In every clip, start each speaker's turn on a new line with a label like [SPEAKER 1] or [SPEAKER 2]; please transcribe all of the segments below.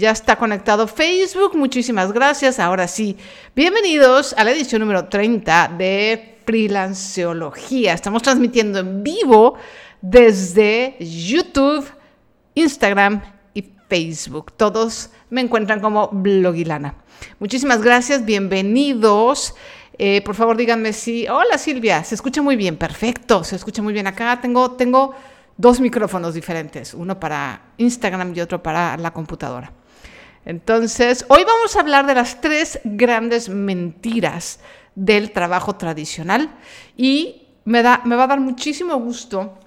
[SPEAKER 1] ya está conectado Facebook. Muchísimas gracias. Ahora sí, bienvenidos a la edición número 30 de Freelanceología. Estamos transmitiendo en vivo desde YouTube, Instagram y Facebook. Todos me encuentran como Blogilana. Muchísimas gracias, bienvenidos. Eh, por favor, díganme si. Hola Silvia, se escucha muy bien, perfecto, se escucha muy bien acá. Tengo, tengo dos micrófonos diferentes, uno para Instagram y otro para la computadora. Entonces, hoy vamos a hablar de las tres grandes mentiras del trabajo tradicional y me, da, me va a dar muchísimo gusto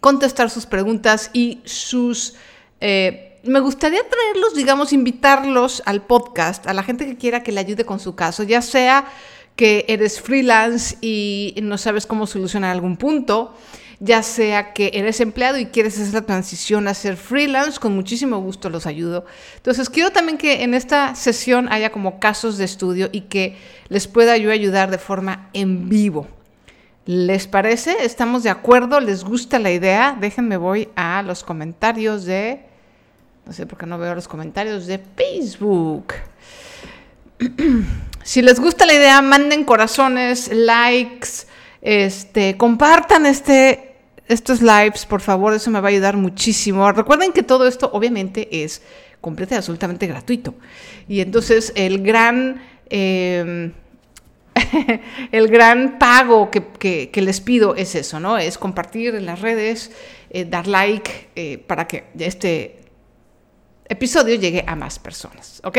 [SPEAKER 1] contestar sus preguntas y sus... Eh, me gustaría traerlos, digamos, invitarlos al podcast, a la gente que quiera que le ayude con su caso, ya sea que eres freelance y no sabes cómo solucionar algún punto, ya sea que eres empleado y quieres hacer la transición a ser freelance, con muchísimo gusto los ayudo. Entonces, quiero también que en esta sesión haya como casos de estudio y que les pueda yo ayudar de forma en vivo. ¿Les parece? ¿Estamos de acuerdo? ¿Les gusta la idea? Déjenme voy a los comentarios de... No sé por qué no veo los comentarios de Facebook. si les gusta la idea, manden corazones, likes, este, compartan este, estos lives, por favor, eso me va a ayudar muchísimo. Recuerden que todo esto obviamente es completamente y absolutamente gratuito. Y entonces el gran... Em, el gran pago que, les pido es eso, ¿no? Es compartir en las redes, eh, dar like eh, para que este episodio llegue a más personas, ¿ok?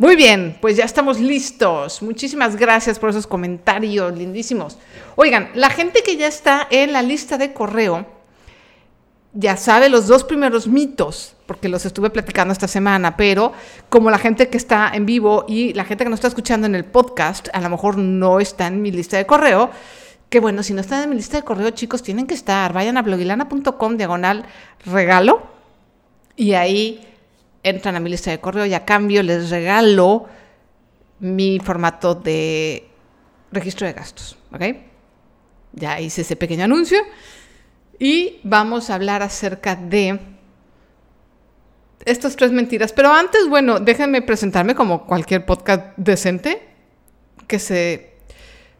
[SPEAKER 1] Muy bien, pues ya estamos listos. Muchísimas gracias por esos comentarios lindísimos. Oigan, la gente que ya está en la lista de correo ya sabe los dos primeros mitos, porque los estuve platicando esta semana, pero como la gente que está en vivo y la gente que nos está escuchando en el podcast, a lo mejor no está en mi lista de correo, que bueno, si no están en mi lista de correo, chicos, tienen que estar. Vayan a blogilana.com diagonal regalo y ahí entran a mi lista de correo y a cambio les regalo mi formato de registro de gastos. ¿Ok? Ya hice ese pequeño anuncio y vamos a hablar acerca de estas tres mentiras. Pero antes, bueno, déjenme presentarme como cualquier podcast decente que se,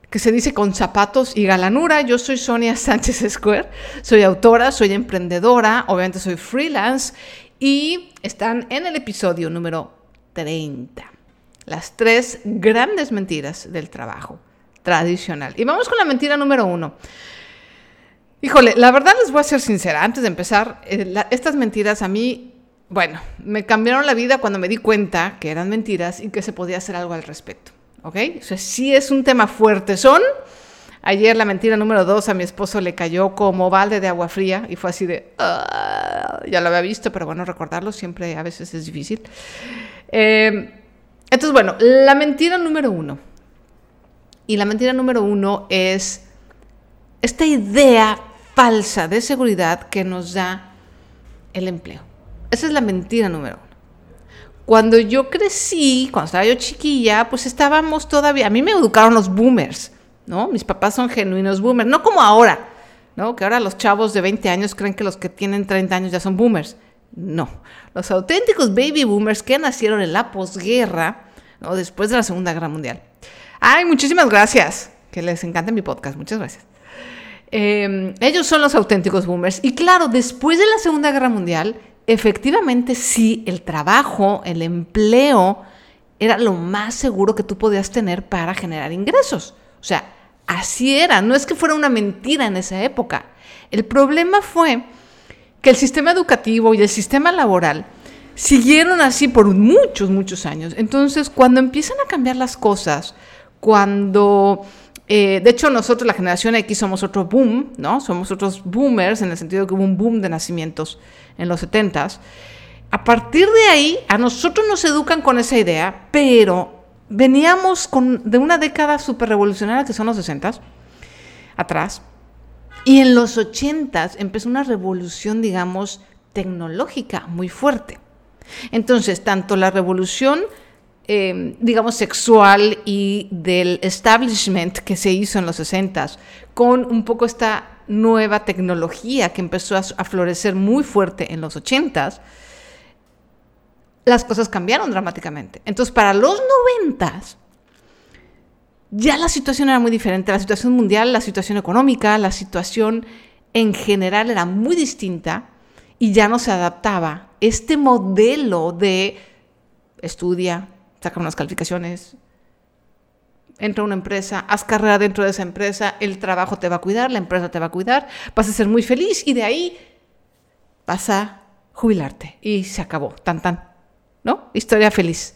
[SPEAKER 1] que se dice con zapatos y galanura. Yo soy Sonia Sánchez Square, soy autora, soy emprendedora, obviamente soy freelance y están en el episodio número 30. Las tres grandes mentiras del trabajo tradicional. Y vamos con la mentira número uno. Híjole, la verdad les voy a ser sincera, antes de empezar, eh, estas mentiras a mí, bueno, me cambiaron la vida cuando me di cuenta que eran mentiras y que se podía hacer algo al respecto. ¿Ok? O sea, sí es un tema fuerte. Son Ayer la mentira número dos a mi esposo le cayó como balde de agua fría y fue así de, ah", ya lo había visto, pero bueno, recordarlo siempre a veces es difícil. Em, entonces, bueno, la mentira número uno. Y la mentira número uno es esta idea falsa de seguridad que nos da el empleo. Esa es la mentira número uno. Cuando yo crecí, cuando estaba yo chiquilla, pues estábamos todavía, a mí me educaron los boomers. ¿No? Mis papás son genuinos boomers, no como ahora, ¿no? Que ahora los chavos de 20 años creen que los que tienen 30 años ya son boomers. No, los auténticos baby boomers que nacieron en la posguerra, ¿no? Después de la Segunda Guerra Mundial. Ay, muchísimas gracias, que les encanta mi podcast, muchas gracias. Em, ellos son los auténticos boomers. Y claro, después de la Segunda Guerra Mundial, efectivamente sí, el trabajo, el empleo, era lo más seguro que tú podías tener para generar ingresos. O sea, Así era, no es que fuera una mentira en esa época. El problema fue que el sistema educativo y el sistema laboral siguieron así por muchos, muchos años. Entonces, cuando empiezan a cambiar las cosas, cuando... Eh, de hecho, nosotros, la generación X, somos otro boom, ¿no? Somos otros boomers en el sentido de que hubo un boom de nacimientos en los 70s. A partir de ahí, a nosotros nos educan con esa idea, pero veníamos de una década súper revolucionaria que son los 60 atrás. Y en los 80 empezó una revolución, digamos, tecnológica muy fuerte. Entonces, tanto la revolución, em, digamos, sexual y del establishment que se hizo en los 60 con un poco esta nueva tecnología que empezó a, a florecer muy fuerte en los 80 las cosas cambiaron dramáticamente. Entonces, para los noventas, ya la situación era muy diferente. La situación mundial, la situación económica, la situación en general era muy distinta y ya no se adaptaba este modelo de estudia, saca unas calificaciones, entra a una empresa, haz carrera dentro de esa empresa, el trabajo te va a cuidar, la empresa te va a cuidar, vas a ser muy feliz y de ahí vas a jubilarte y se acabó, tan tan, ¿no? Historia feliz.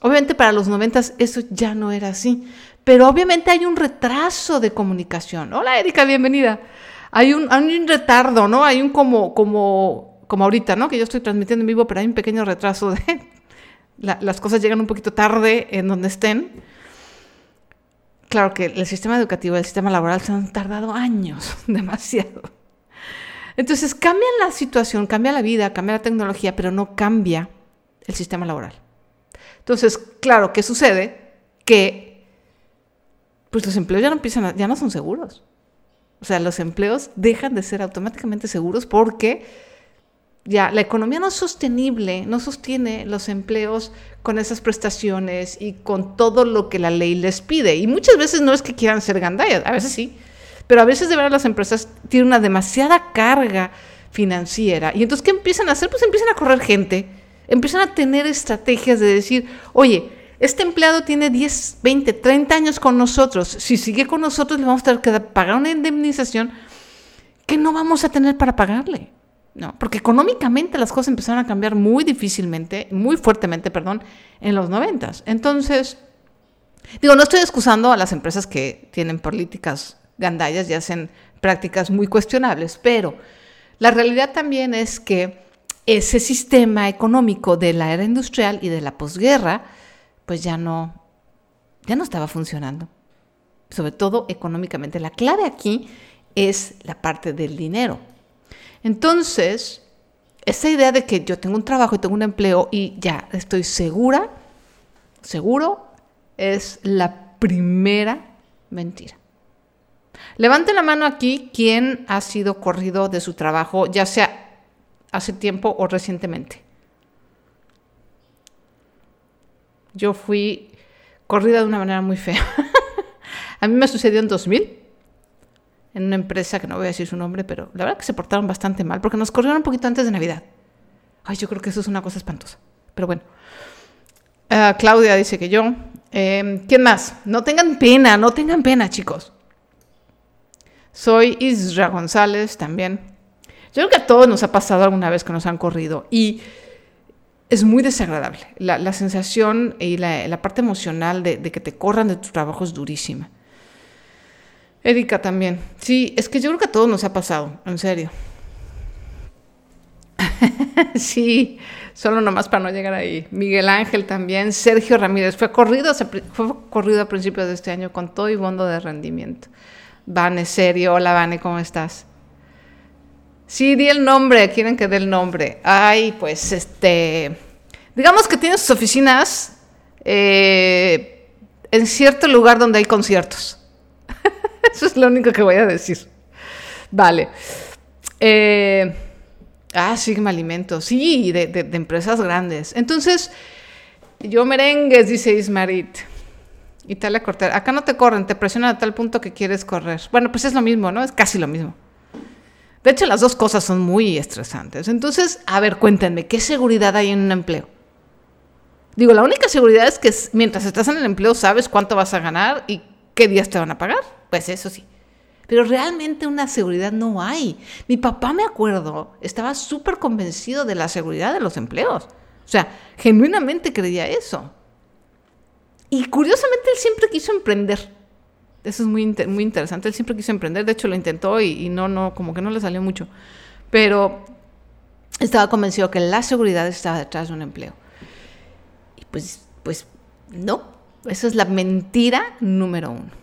[SPEAKER 1] Obviamente para los noventas eso ya no era así, pero obviamente hay un retraso de comunicación. Hola Erika, bienvenida. Hay un, hay un retardo, ¿no? Hay un como, como, como ahorita, ¿no? Que yo estoy transmitiendo en vivo, pero hay un pequeño retraso de... las cosas llegan un poquito tarde en donde estén. Claro que el sistema educativo y el sistema laboral se han tardado años, demasiado. Entonces cambia la situación, cambia la vida, cambia la tecnología, pero no cambia el sistema laboral. Entonces, claro, ¿qué sucede? Que pues los empleos ya no empiezan ya no son seguros. O sea, los empleos dejan de ser automáticamente seguros porque ya la economía no es sostenible, no sostiene los empleos con esas prestaciones y con todo lo que la ley les pide. Y muchas veces no es que quieran ser gandallas, a veces sí, pero a veces de verdad las empresas tienen una demasiada carga financiera. Y entonces, ¿qué empiezan a hacer? Pues empiezan a correr gente empiezan a tener estrategias de decir, oye, este empleado tiene 10, 20, 30 años con nosotros, si sigue con nosotros le vamos a tener que pagar una indemnización que no vamos a tener para pagarle. No, porque económicamente las cosas empezaron a cambiar muy difícilmente, muy fuertemente, perdón, en los noventas. Entonces, digo, no estoy excusando a las empresas que tienen políticas gandallas y hacen prácticas muy cuestionables, pero la realidad también es que ese sistema económico de la era industrial y de la posguerra, pues ya no, ya no estaba funcionando. Sobre todo económicamente. La clave aquí es la parte del dinero. Entonces, esa idea de que yo tengo un trabajo y tengo un empleo y ya estoy segura, seguro, es la primera mentira. Levante la mano aquí quien ha sido corrido de su trabajo, ya sea hace tiempo o recientemente. Yo fui corrida de una manera muy fea. a mí me sucedió en 2000, en una empresa que no voy a decir su nombre, pero la verdad que se portaron bastante mal porque nos corrieron un poquito antes de Navidad. Ay, yo creo que eso es una cosa espantosa. Pero bueno. Ah, Claudia dice que yo. Em, ¿Quién más? No tengan pena, no tengan pena, chicos. Soy Isra González también. Yo creo que a todos nos ha pasado alguna vez que nos han corrido y es muy desagradable. La, sensación y la, parte emocional de, que te corran de tu trabajo es durísima. Erika también. Sí, es que yo creo que a todos nos ha pasado, en serio. sí, solo nomás para no llegar ahí. Miguel Ángel también. Sergio Ramírez fue corrido, fue corrido a principios de este año con todo y bondo de rendimiento. Vane, serio. Hola, Vane, ¿cómo estás? Sí, di el nombre, quieren que dé el nombre. Ay, pues este, digamos que tiene sus oficinas eh, en cierto lugar donde hay conciertos. Eso es lo único que voy a decir. Vale. Eh, ah, Sigma Alimentos, sí, de, de, empresas grandes. Entonces, yo merengues, dice Ismarit. Y tal a cortar. Acá no te corren, te presionan a tal punto que quieres correr. Bueno, pues es lo mismo, ¿no? Es casi lo mismo. De hecho, las dos cosas son muy estresantes. Entonces, a ver, cuéntenme, ¿qué seguridad hay en un empleo? Digo, la única seguridad es que mientras estás en el empleo sabes cuánto vas a ganar y qué días te van a pagar. Pues eso sí. Pero realmente una seguridad no hay. Mi papá, me acuerdo, estaba súper convencido de la seguridad de los empleos. O sea, genuinamente creía eso. Y curiosamente él siempre quiso emprender. Eso es muy, muy interesante. Él siempre quiso emprender, de hecho lo intentó y, no, no, como que no le salió mucho. Pero estaba convencido que la seguridad estaba detrás de un empleo. Y pues, pues no, esa es la mentira número uno.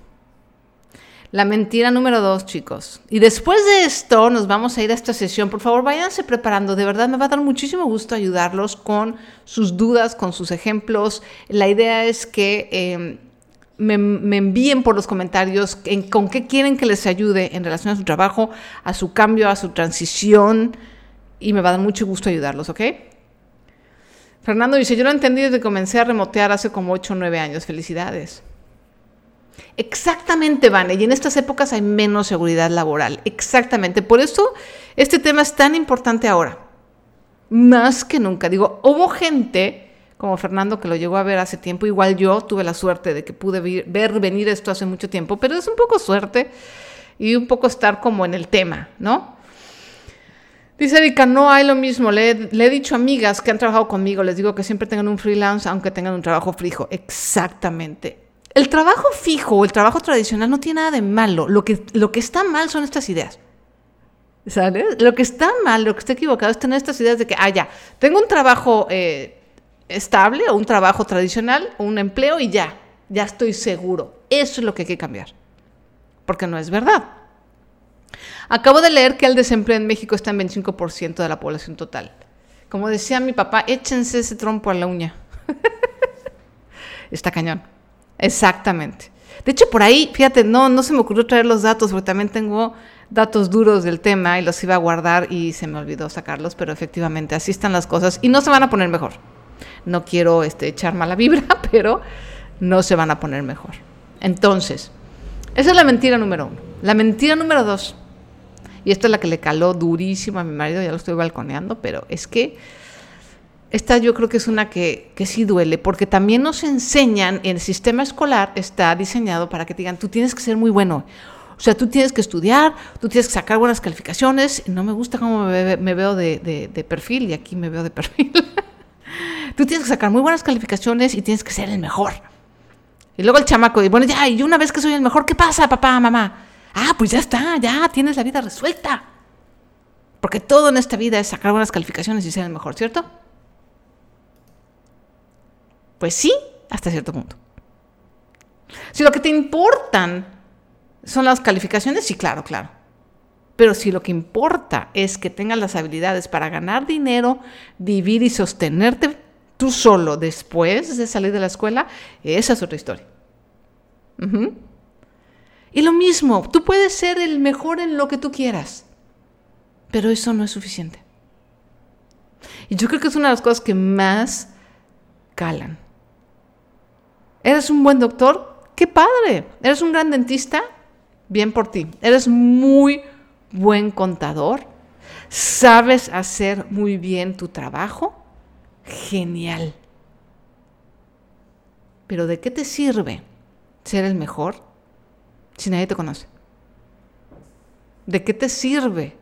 [SPEAKER 1] La mentira número dos, chicos. Y después de esto nos vamos a ir a esta sesión. Por favor, váyanse preparando. De verdad, me va a dar muchísimo gusto ayudarlos con sus dudas, con sus ejemplos. La idea es que em, me, envíen por los comentarios con qué quieren que les ayude en relación a su trabajo, a su cambio, a su transición, y me va a dar mucho gusto ayudarlos, ¿ok? Fernando dice, yo lo entendí desde que comencé a remotear hace como 8 o 9 años. Felicidades. Exactamente, Vane. Y en estas épocas hay menos seguridad laboral. Exactamente. Por eso este tema es tan importante ahora. Más que nunca. Digo, hubo gente como Fernando que lo llegó a ver hace tiempo. Igual yo tuve la suerte de que pude ver venir esto hace mucho tiempo. Pero es un poco suerte y un poco estar como en el tema, ¿no? Dice Erika, no hay lo mismo. Le, he dicho a amigas que han trabajado conmigo, les digo que siempre tengan un freelance aunque tengan un trabajo fijo. Exactamente. El trabajo fijo o el trabajo tradicional no tiene nada de malo. Lo que, lo que está mal son estas ideas. ¿Sabes? Lo que está mal, lo que está equivocado es tener estas ideas de que, ah, ya, tengo un trabajo eh, estable o un trabajo tradicional o un empleo y ya, ya estoy seguro. Eso es lo que hay que cambiar. Porque no es verdad. Acabo de leer que el desempleo en México está en 25% de la población total. Como decía mi papá, échense ese trompo a la uña. está cañón. Exactamente. De hecho, por ahí, fíjate, no, no se me ocurrió traer los datos, porque también tengo datos duros del tema y los iba a guardar y se me olvidó sacarlos, pero efectivamente así están las cosas y no se van a poner mejor. No quiero este, echar mala vibra, pero no se van a poner mejor. Entonces, esa es la mentira número uno. La mentira número dos, y esta es la que le caló durísimo a mi marido, ya lo estoy balconeando, pero es que esta yo creo que es una que, que sí duele, porque también nos enseñan, el sistema escolar está diseñado para que te digan, tú tienes que ser muy bueno. O sea, tú tienes que estudiar, tú tienes que sacar buenas calificaciones. No me gusta cómo me, veo de, de, perfil, y aquí me veo de perfil. tú tienes que sacar muy buenas calificaciones y tienes que ser el mejor. Y luego el chamaco, y bueno, ya, y una vez que soy el mejor, ¿qué pasa, papá, mamá? Ah, pues ya está, ya tienes la vida resuelta. Porque todo en esta vida es sacar buenas calificaciones y ser el mejor, ¿cierto? Pues sí, hasta cierto punto. Si lo que te importan son las calificaciones, sí, claro, claro. Pero si lo que importa es que tengas las habilidades para ganar dinero, vivir y sostenerte tú solo después de salir de la escuela, esa es otra historia. Y lo mismo, tú puedes ser el mejor en lo que tú quieras, pero eso no es suficiente. Y yo creo que es una de las cosas que más calan. ¿Eres un buen doctor? ¡Qué padre! ¿Eres un gran dentista? Bien por ti. ¿Eres muy buen contador? ¿Sabes hacer muy bien tu trabajo? Genial. Pero ¿de qué te sirve ser el mejor si nadie te conoce? ¿De qué te sirve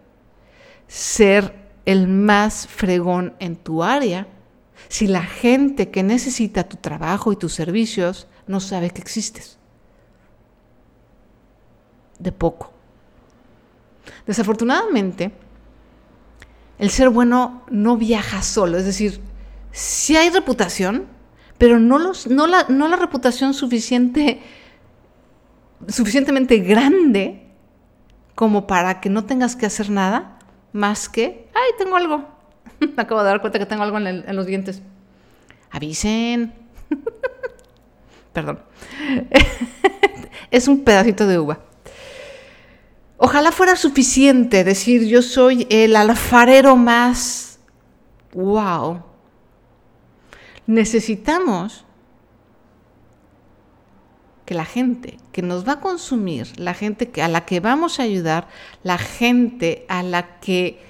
[SPEAKER 1] ser el más fregón en tu área si la gente que necesita tu trabajo y tus servicios no sabe que existes? De poco. Desafortunadamente, el ser bueno no viaja solo, es decir, si hay reputación, pero no, la, reputación suficiente, suficientemente grande como para que no tengas que hacer nada más que, ay, tengo algo, Me acabo de dar cuenta que tengo algo en, los dientes. Avisen. Perdón. es un pedacito de uva. Ojalá fuera suficiente decir yo soy el alfarero más wow. Necesitamos que la gente que nos va a consumir, la gente a la que vamos a ayudar, la gente a la que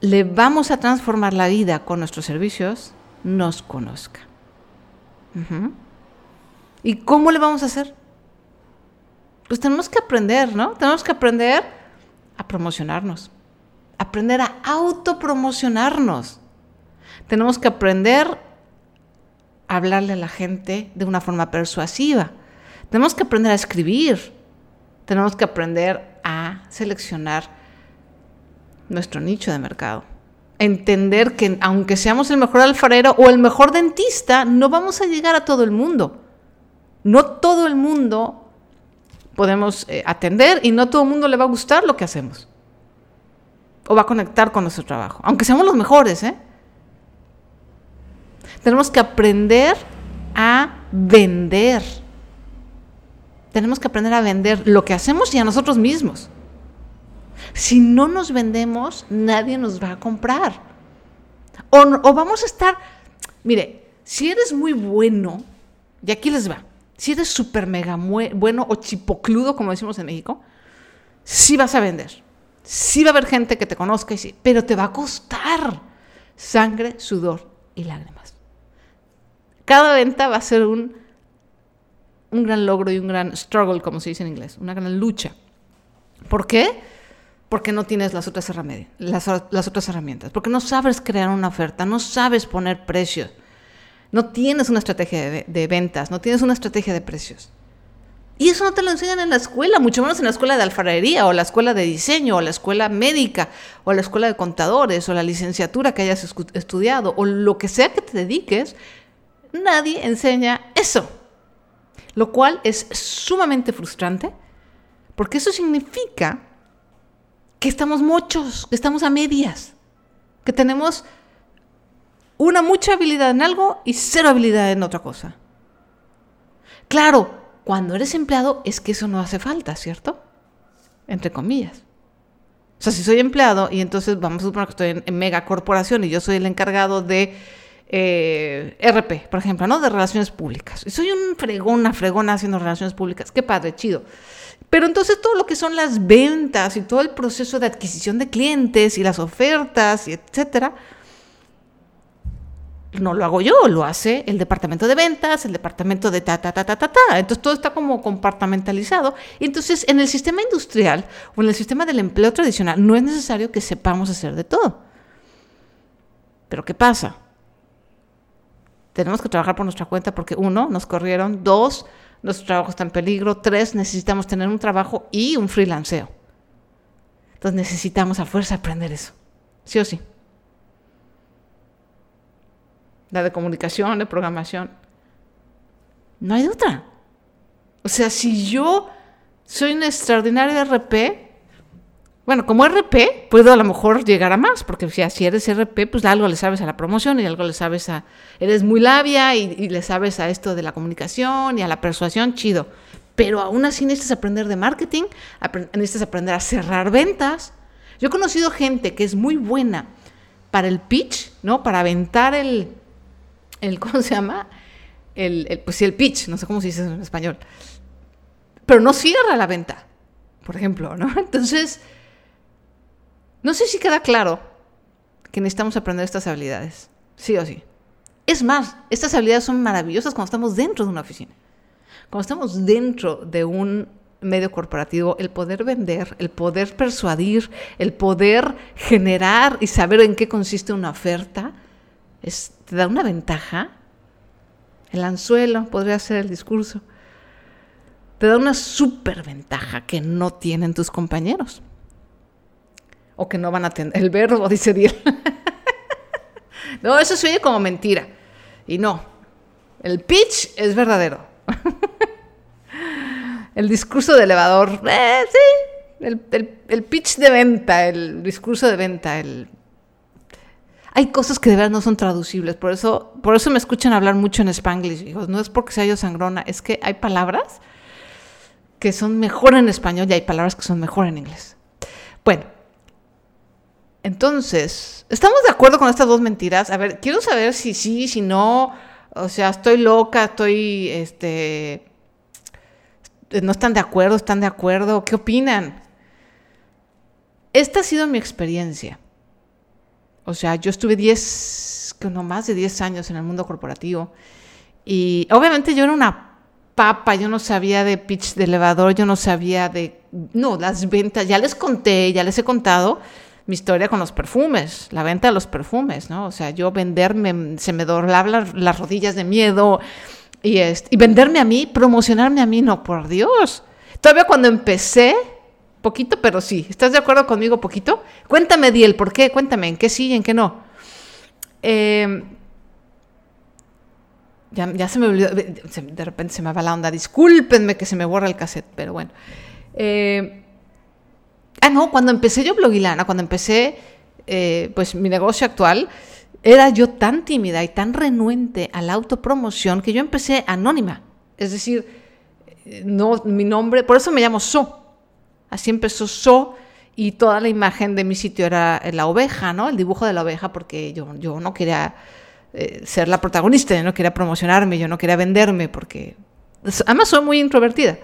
[SPEAKER 1] le vamos a transformar la vida con nuestros servicios, nos conozca. ¿Y cómo le vamos a hacer? Pues tenemos que aprender, ¿no? Tenemos que aprender a promocionarnos, aprender a autopromocionarnos. Tenemos que aprender a hablarle a la gente de una forma persuasiva. Tenemos que aprender a escribir. Tenemos que aprender a seleccionar nuestro nicho de mercado. Entender que aunque seamos el mejor alfarero o el mejor dentista, no vamos a llegar a todo el mundo. No todo el mundo podemos eh, atender y no todo el mundo le va a gustar lo que hacemos. O va a conectar con nuestro trabajo. Aunque seamos los mejores, ¿eh? Tenemos que aprender a vender. Tenemos que aprender a vender lo que hacemos y a nosotros mismos. Si no nos vendemos, nadie nos va a comprar. O, vamos a estar, mire, si eres muy bueno, y aquí les va, si eres súper mega bueno o chipocludo, como decimos en México, sí vas a vender. Sí va a haber gente que te conozca, y sí, pero te va a costar sangre, sudor y lágrimas. Cada venta va a ser un, un gran logro y un gran struggle, como se dice en inglés, una gran lucha. ¿Por qué? Porque no tienes las otras, las, las otras herramientas, porque no sabes crear una oferta, no sabes poner precios, no tienes una estrategia de, de ventas, no tienes una estrategia de precios. Y eso no te lo enseñan en la escuela, mucho menos en la escuela de alfarería o la escuela de diseño o la escuela médica o la escuela de contadores o la licenciatura que hayas estudiado o lo que sea que te dediques. Nadie enseña eso. Lo cual es sumamente frustrante porque eso significa que estamos muchos, que estamos a medias, que tenemos una mucha habilidad en algo y cero habilidad en otra cosa. Claro, cuando eres empleado es que eso no hace falta, ¿cierto? Entre comillas. O sea, si soy empleado y entonces vamos a suponer que estoy en, mega corporación y yo soy el encargado de eh, RP, por ejemplo, ¿no? De relaciones públicas. Soy un fregón, una fregona haciendo relaciones públicas. Qué padre, chido. Pero entonces todo lo que son las ventas y todo el proceso de adquisición de clientes y las ofertas y etcétera, no lo hago yo, lo hace el departamento de ventas, el departamento de ta, ta, ta, ta, ta, ta. Entonces todo está como compartamentalizado. Y entonces en el sistema industrial o en el sistema del empleo tradicional no es necesario que sepamos hacer de todo. Pero ¿qué pasa? Tenemos que trabajar por nuestra cuenta porque uno, nos corrieron, dos, nuestro trabajo está en peligro, tres, necesitamos tener un trabajo y un freelanceo. Entonces necesitamos a fuerza aprender eso. Sí o sí la de comunicación, de programación. No hay otra. O sea, si yo soy un extraordinario RP, bueno, como RP puedo a lo mejor llegar a más, porque si eres RP, pues algo le sabes a la promoción y algo le sabes a... Eres muy labia y, le sabes a esto de la comunicación y a la persuasión, chido. Pero aún así necesitas aprender de marketing, necesitas aprender a cerrar ventas. Yo he conocido gente que es muy buena para el pitch, ¿no? Para aventar el, el ¿cómo se llama? El, pues sí, el pitch, no sé cómo se dice en español. Pero no cierra la venta, por ejemplo, ¿no? Entonces, no sé si queda claro que necesitamos aprender estas habilidades, sí o sí. Es más, estas habilidades son maravillosas cuando estamos dentro de una oficina. Cuando estamos dentro de un medio corporativo, el poder vender, el poder persuadir, el poder generar y saber en qué consiste una oferta, te da una ventaja. El anzuelo podría ser el discurso. Te da una super ventaja que no tienen tus compañeros. O que no van a tener. El verbo, dice Diel. no, eso se como mentira. Y no. El pitch es verdadero. el discurso de elevador. Eh, sí. el pitch de venta, el discurso de venta, el hay cosas que de verdad no son traducibles. Por eso, por eso me escuchan hablar mucho en spanglish. No es porque sea yo sangrona, es que hay palabras que son mejor en español y hay palabras que son mejor en inglés. Bueno, entonces, ¿estamos de acuerdo con estas dos mentiras? A ver, quiero saber si sí, si no. O sea, estoy loca, estoy, este, no están de acuerdo, están de acuerdo, ¿qué opinan? Esta ha sido mi experiencia. O sea, yo estuve 10, no más de 10 años en el mundo corporativo. Y obviamente yo era una papa, yo no sabía de pitch de elevador, yo no sabía de, no, las ventas, ya les conté, ya les he contado mi historia con los perfumes, la venta de los perfumes, ¿no? O sea, yo venderme, se me doblaban las, rodillas de miedo y, venderme a mí, promocionarme a mí, no, por Dios. Todavía cuando empecé, Poquito, pero sí. ¿Estás de acuerdo conmigo poquito? Cuéntame, Diel, ¿por qué? Cuéntame, ¿en qué sí y en qué no? Em, ya, se me olvidó, de repente se me va la onda. Discúlpenme que se me borra el cassette, pero bueno. Em, ah, no, cuando empecé yo Blogilana, cuando empecé eh, pues mi negocio actual, era yo tan tímida y tan renuente a la autopromoción que yo empecé anónima. Es decir, no, mi nombre, por eso me llamo So, Así empezó So y toda la imagen de mi sitio era la oveja, ¿no? El dibujo de la oveja, porque yo, yo no quería eh, ser la protagonista, yo no quería promocionarme, yo no quería venderme, porque además soy muy introvertida.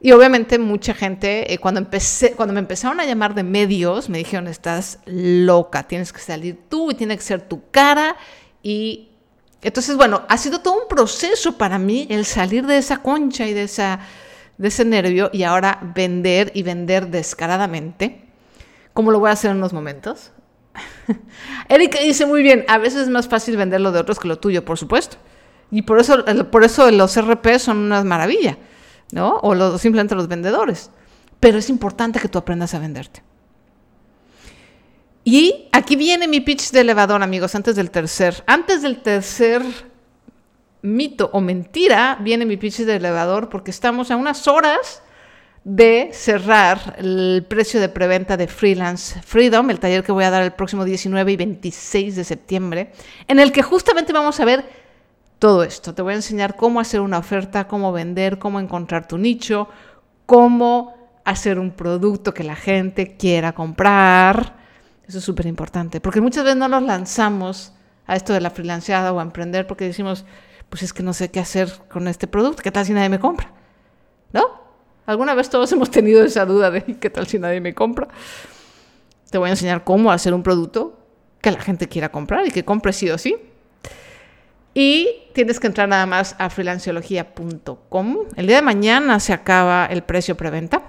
[SPEAKER 1] Y obviamente mucha gente, eh, cuando, empecé, cuando me empezaron a llamar de medios, me dijeron, estás loca, tienes que salir tú y tiene que ser tu cara. Y entonces, bueno, ha sido todo un proceso para mí el salir de esa concha y de, esa, de ese nervio y ahora vender y vender descaradamente, como lo voy a hacer en unos momentos. Erika dice muy bien, a veces es más fácil vender lo de otros que lo tuyo, por supuesto. Y por eso, por eso los RP son una maravilla ¿no? O simplemente los vendedores. Pero es importante que tú aprendas a venderte. Y aquí viene mi pitch de elevador, amigos, antes del tercer. Antes del tercer mito o mentira, viene mi pitch de elevador porque estamos a unas horas de cerrar el precio de preventa de Freelance Freedom, el taller que voy a dar el próximo 19 y 26 de septiembre, en el que justamente vamos a ver todo esto. Te voy a enseñar cómo hacer una oferta, cómo vender, cómo encontrar tu nicho, cómo hacer un producto que la gente quiera comprar. Eso es súper importante, porque muchas veces no nos lanzamos a esto de la freelanceada o a emprender porque decimos, pues es que no sé qué hacer con este producto, ¿qué tal si nadie me compra? ¿No? ¿Alguna vez todos hemos tenido esa duda de qué tal si nadie me compra? Te voy a enseñar cómo hacer un producto que la gente quiera comprar y que compre sí o sí. Y tienes que entrar nada más a freelanciología.com. El día de mañana se acaba el precio preventa.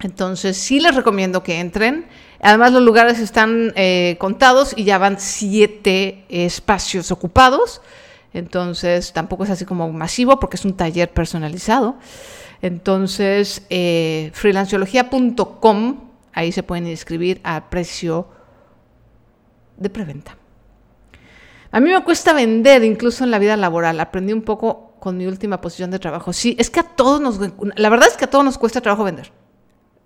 [SPEAKER 1] Entonces sí les recomiendo que entren. Además los lugares están eh, contados y ya van siete espacios ocupados. Entonces tampoco es así como masivo porque es un taller personalizado. Entonces eh, freelanciología.com, ahí se pueden inscribir a precio de preventa. A mí me cuesta vender, incluso en la vida laboral. Aprendí un poco con mi última posición de trabajo. Sí, es que a todos nos, la verdad es que a todos nos cuesta trabajo vender.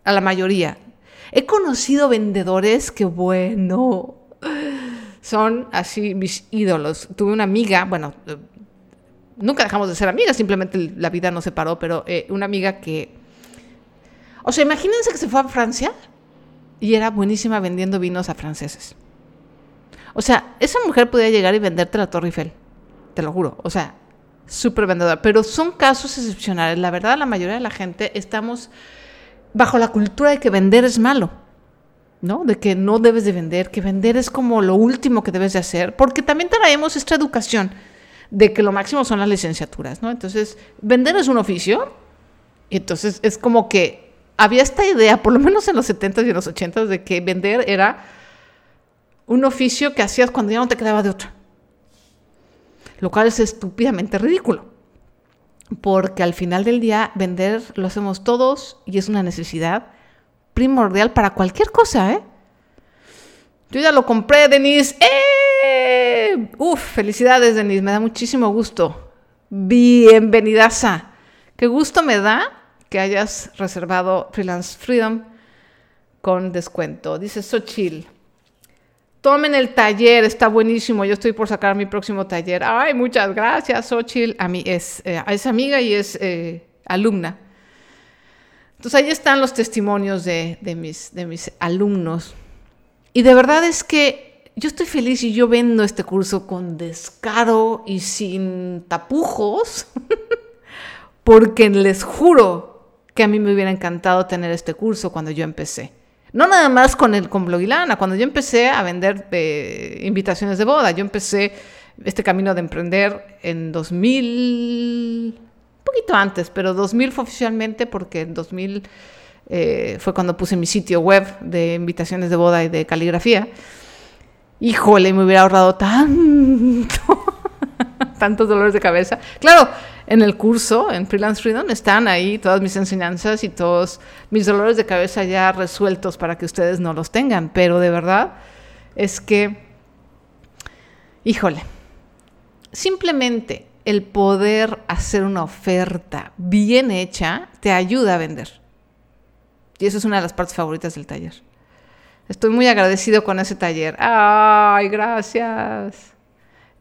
[SPEAKER 1] A la mayoría. He conocido vendedores que, bueno, son así mis ídolos. Tuve una amiga, bueno, nunca dejamos de ser amigas, simplemente la vida nos separó, pero eh, una amiga que, o sea, imagínense que se fue a Francia y era buenísima vendiendo vinos a franceses. O sea, esa mujer podía llegar y venderte la Torre Eiffel. Te lo juro. O sea, súper vendedora. Pero son casos excepcionales. La verdad, la mayoría de la gente estamos bajo la cultura de que vender es malo. ¿no? De que no debes de vender, que vender es como lo último que debes de hacer, porque también traemos esta educación de que lo máximo son las licenciaturas, ¿no? Entonces, vender es un oficio, y entonces es como que había esta idea, por lo menos en los 70s y en los 80s, de que vender era un oficio que hacías cuando ya no te quedaba de otra. Lo cual es estúpidamente ridículo. Porque al final del día vender lo hacemos todos y es una necesidad primordial para cualquier cosa, ¿eh? Yo ya lo compré, Denise. ¡Eh! Uf, felicidades, Denise. Me da muchísimo gusto. Bienvenidaza. Qué gusto me da que hayas reservado Freelance Freedom con descuento. Dice Sochil. Tomen el taller, está buenísimo. Yo estoy por sacar mi próximo taller. Ay, muchas gracias, Xochitl. A mí es, eh, es amiga y es eh, alumna. Entonces ahí están los testimonios de, mis, de mis alumnos. Y de verdad es que yo estoy feliz y yo vendo este curso con descaro y sin tapujos, porque les juro que a mí me hubiera encantado tener este curso cuando yo empecé. No nada más con el con Blogilana, cuando yo empecé a vender eh, invitaciones de boda, yo empecé este camino de emprender en 2000, un poquito antes, pero 2000 fue oficialmente porque en 2000 eh, fue cuando puse mi sitio web de invitaciones de boda y de caligrafía. Híjole, me hubiera ahorrado tanto, tantos dolores de cabeza. Claro, en el curso, en Freelance Freedom, están ahí todas mis enseñanzas y todos mis dolores de cabeza ya resueltos para que ustedes no los tengan. Pero de verdad es que, híjole, simplemente el poder hacer una oferta bien hecha te ayuda a vender. Y eso es una de las partes favoritas del taller. Estoy muy agradecido con ese taller. Ay, gracias.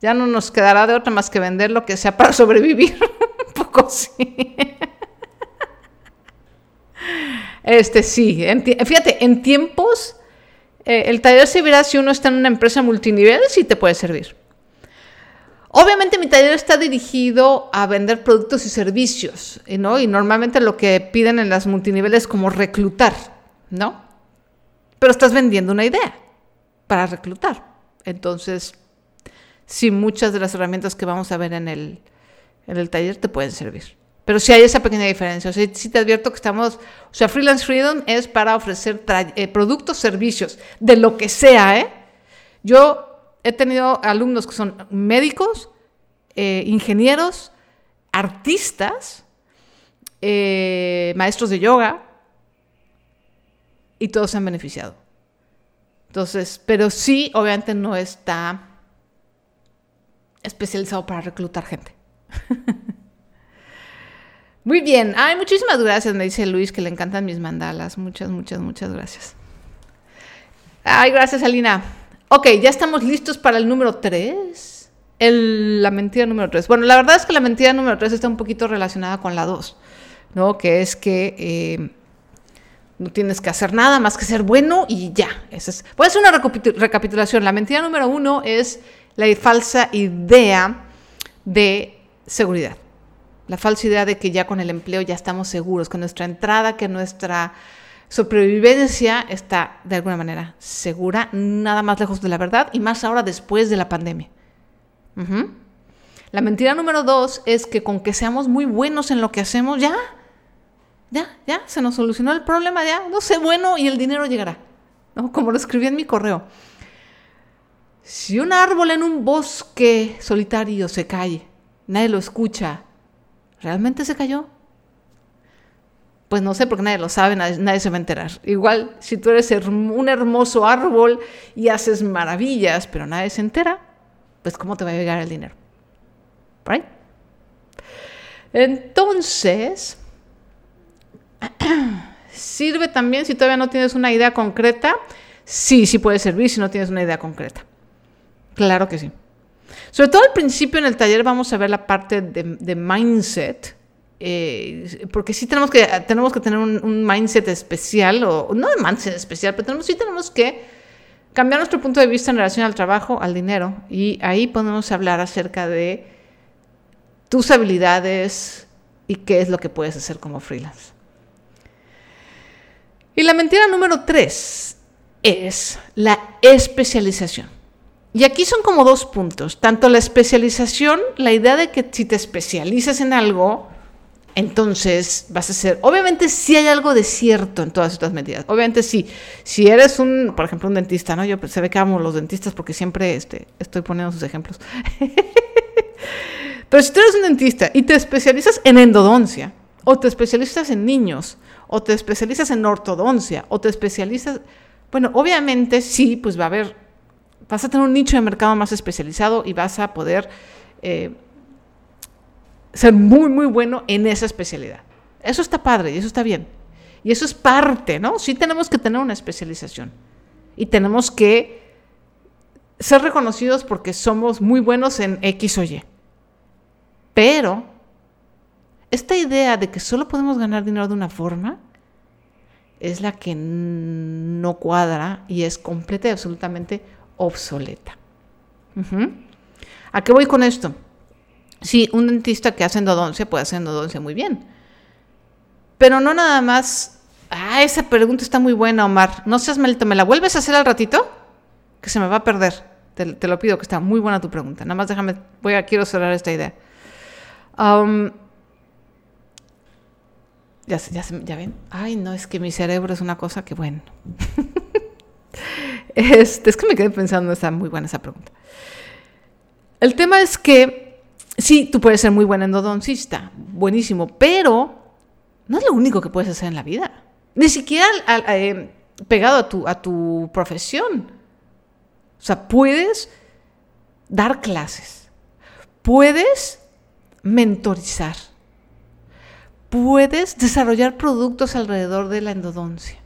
[SPEAKER 1] Ya no nos quedará de otra más que vender lo que sea para sobrevivir. Sí. Este sí, fíjate, en tiempos, eh, el taller servirá si uno está en una empresa multinivel, sí te puede servir. Obviamente mi taller está dirigido a vender productos y servicios, ¿no? Y normalmente lo que piden en las multiniveles es como reclutar, ¿no? Pero estás vendiendo una idea para reclutar. Entonces, sí, muchas de las herramientas que vamos a ver en el, en el taller te pueden servir. Pero sí hay esa pequeña diferencia. O sea, sí te advierto que estamos, o sea, Freelance Freedom es para ofrecer eh, productos, servicios, de lo que sea, ¿eh? Yo he tenido alumnos que son médicos, eh, ingenieros, artistas, eh, maestros de yoga, y todos se han beneficiado. Entonces, pero sí, obviamente no está especializado para reclutar gente. Muy bien. Ay, muchísimas gracias, me dice Luis, que le encantan mis mandalas. Muchas, muchas, muchas gracias. Ay, gracias, Alina. Ok, ya estamos listos para el número 3. la mentira número 3. Bueno, la verdad es que la mentira número 3 está un poquito relacionada con la 2, ¿no? Que es que eh, no tienes que hacer nada más que ser bueno y ya. es. Voy a hacer una recapitulación. La mentira número 1 es la falsa idea de seguridad la falsa idea de que ya con el empleo ya estamos seguros, que nuestra entrada, que nuestra supervivencia está de alguna manera segura, nada más lejos de la verdad y más ahora después de la pandemia. La mentira número dos es que con que seamos muy buenos en lo que hacemos, ya, ya, ya, se nos solucionó el problema, ya, no sé bueno y el dinero llegará. ¿no? Como lo escribí en mi correo. Si un árbol en un bosque solitario se cae, nadie lo escucha, ¿Realmente se cayó? Pues no sé porque nadie lo sabe, nadie, se va a enterar. Igual si tú eres un hermoso árbol y haces maravillas, pero nadie se entera, pues ¿cómo te va a llegar el dinero? ¿Right? Entonces, ¿sirve también si todavía no tienes una idea concreta? Sí, sí puede servir si no tienes una idea concreta. Claro que sí. Sobre todo al principio en el taller vamos a ver la parte de, mindset, eh, porque sí tenemos que, tenemos que tener un, mindset especial, o no de mindset especial, pero sí tenemos que cambiar nuestro punto de vista en relación al trabajo, al dinero, y ahí podemos hablar acerca de tus habilidades y qué es lo que puedes hacer como freelance. Y la mentira número tres es la especialización. Y aquí son como dos puntos. Tanto la especialización, la idea de que si te especializas en algo, entonces vas a ser, obviamente sí hay algo de cierto en todas estas medidas. Obviamente sí, si eres un, por ejemplo, un dentista, ¿no? Yo se ve que amo los dentistas porque siempre este, estoy poniendo sus ejemplos. Pero si tú eres un dentista y te especializas en endodoncia, o te especializas en niños, o te especializas en ortodoncia, o te especializas, bueno, obviamente sí, pues va a haber vas a tener un nicho de mercado más especializado y vas a poder eh, ser muy, muy bueno en esa especialidad. Eso está padre y eso está bien. Y eso es parte, ¿no? Sí tenemos que tener una especialización. Y tenemos que ser reconocidos porque somos muy buenos en X o Y. Pero esta idea de que solo podemos ganar dinero de una forma es la que no cuadra y es completa y absolutamente obsoleta. ¿A qué voy con esto? Sí, un dentista que hace endodoncia puede hacer endodoncia muy bien. Pero no nada más. Ah, esa pregunta está muy buena, Omar. No seas malito, ¿me la vuelves a hacer al ratito? Que se me va a perder. Te, lo pido, que está muy buena tu pregunta. Nada más déjame, voy a, quiero cerrar esta idea. Um, ya, ya, ya ven. Ay, no, es que mi cerebro es una cosa que, bueno. Este, es que me quedé pensando, está muy buena esa pregunta. El tema es que sí, tú puedes ser muy buen endodoncista, buenísimo, pero no es lo único que puedes hacer en la vida. Ni siquiera eh, pegado a tu, a tu profesión. O sea, puedes dar clases, puedes mentorizar, puedes desarrollar productos alrededor de la endodoncia.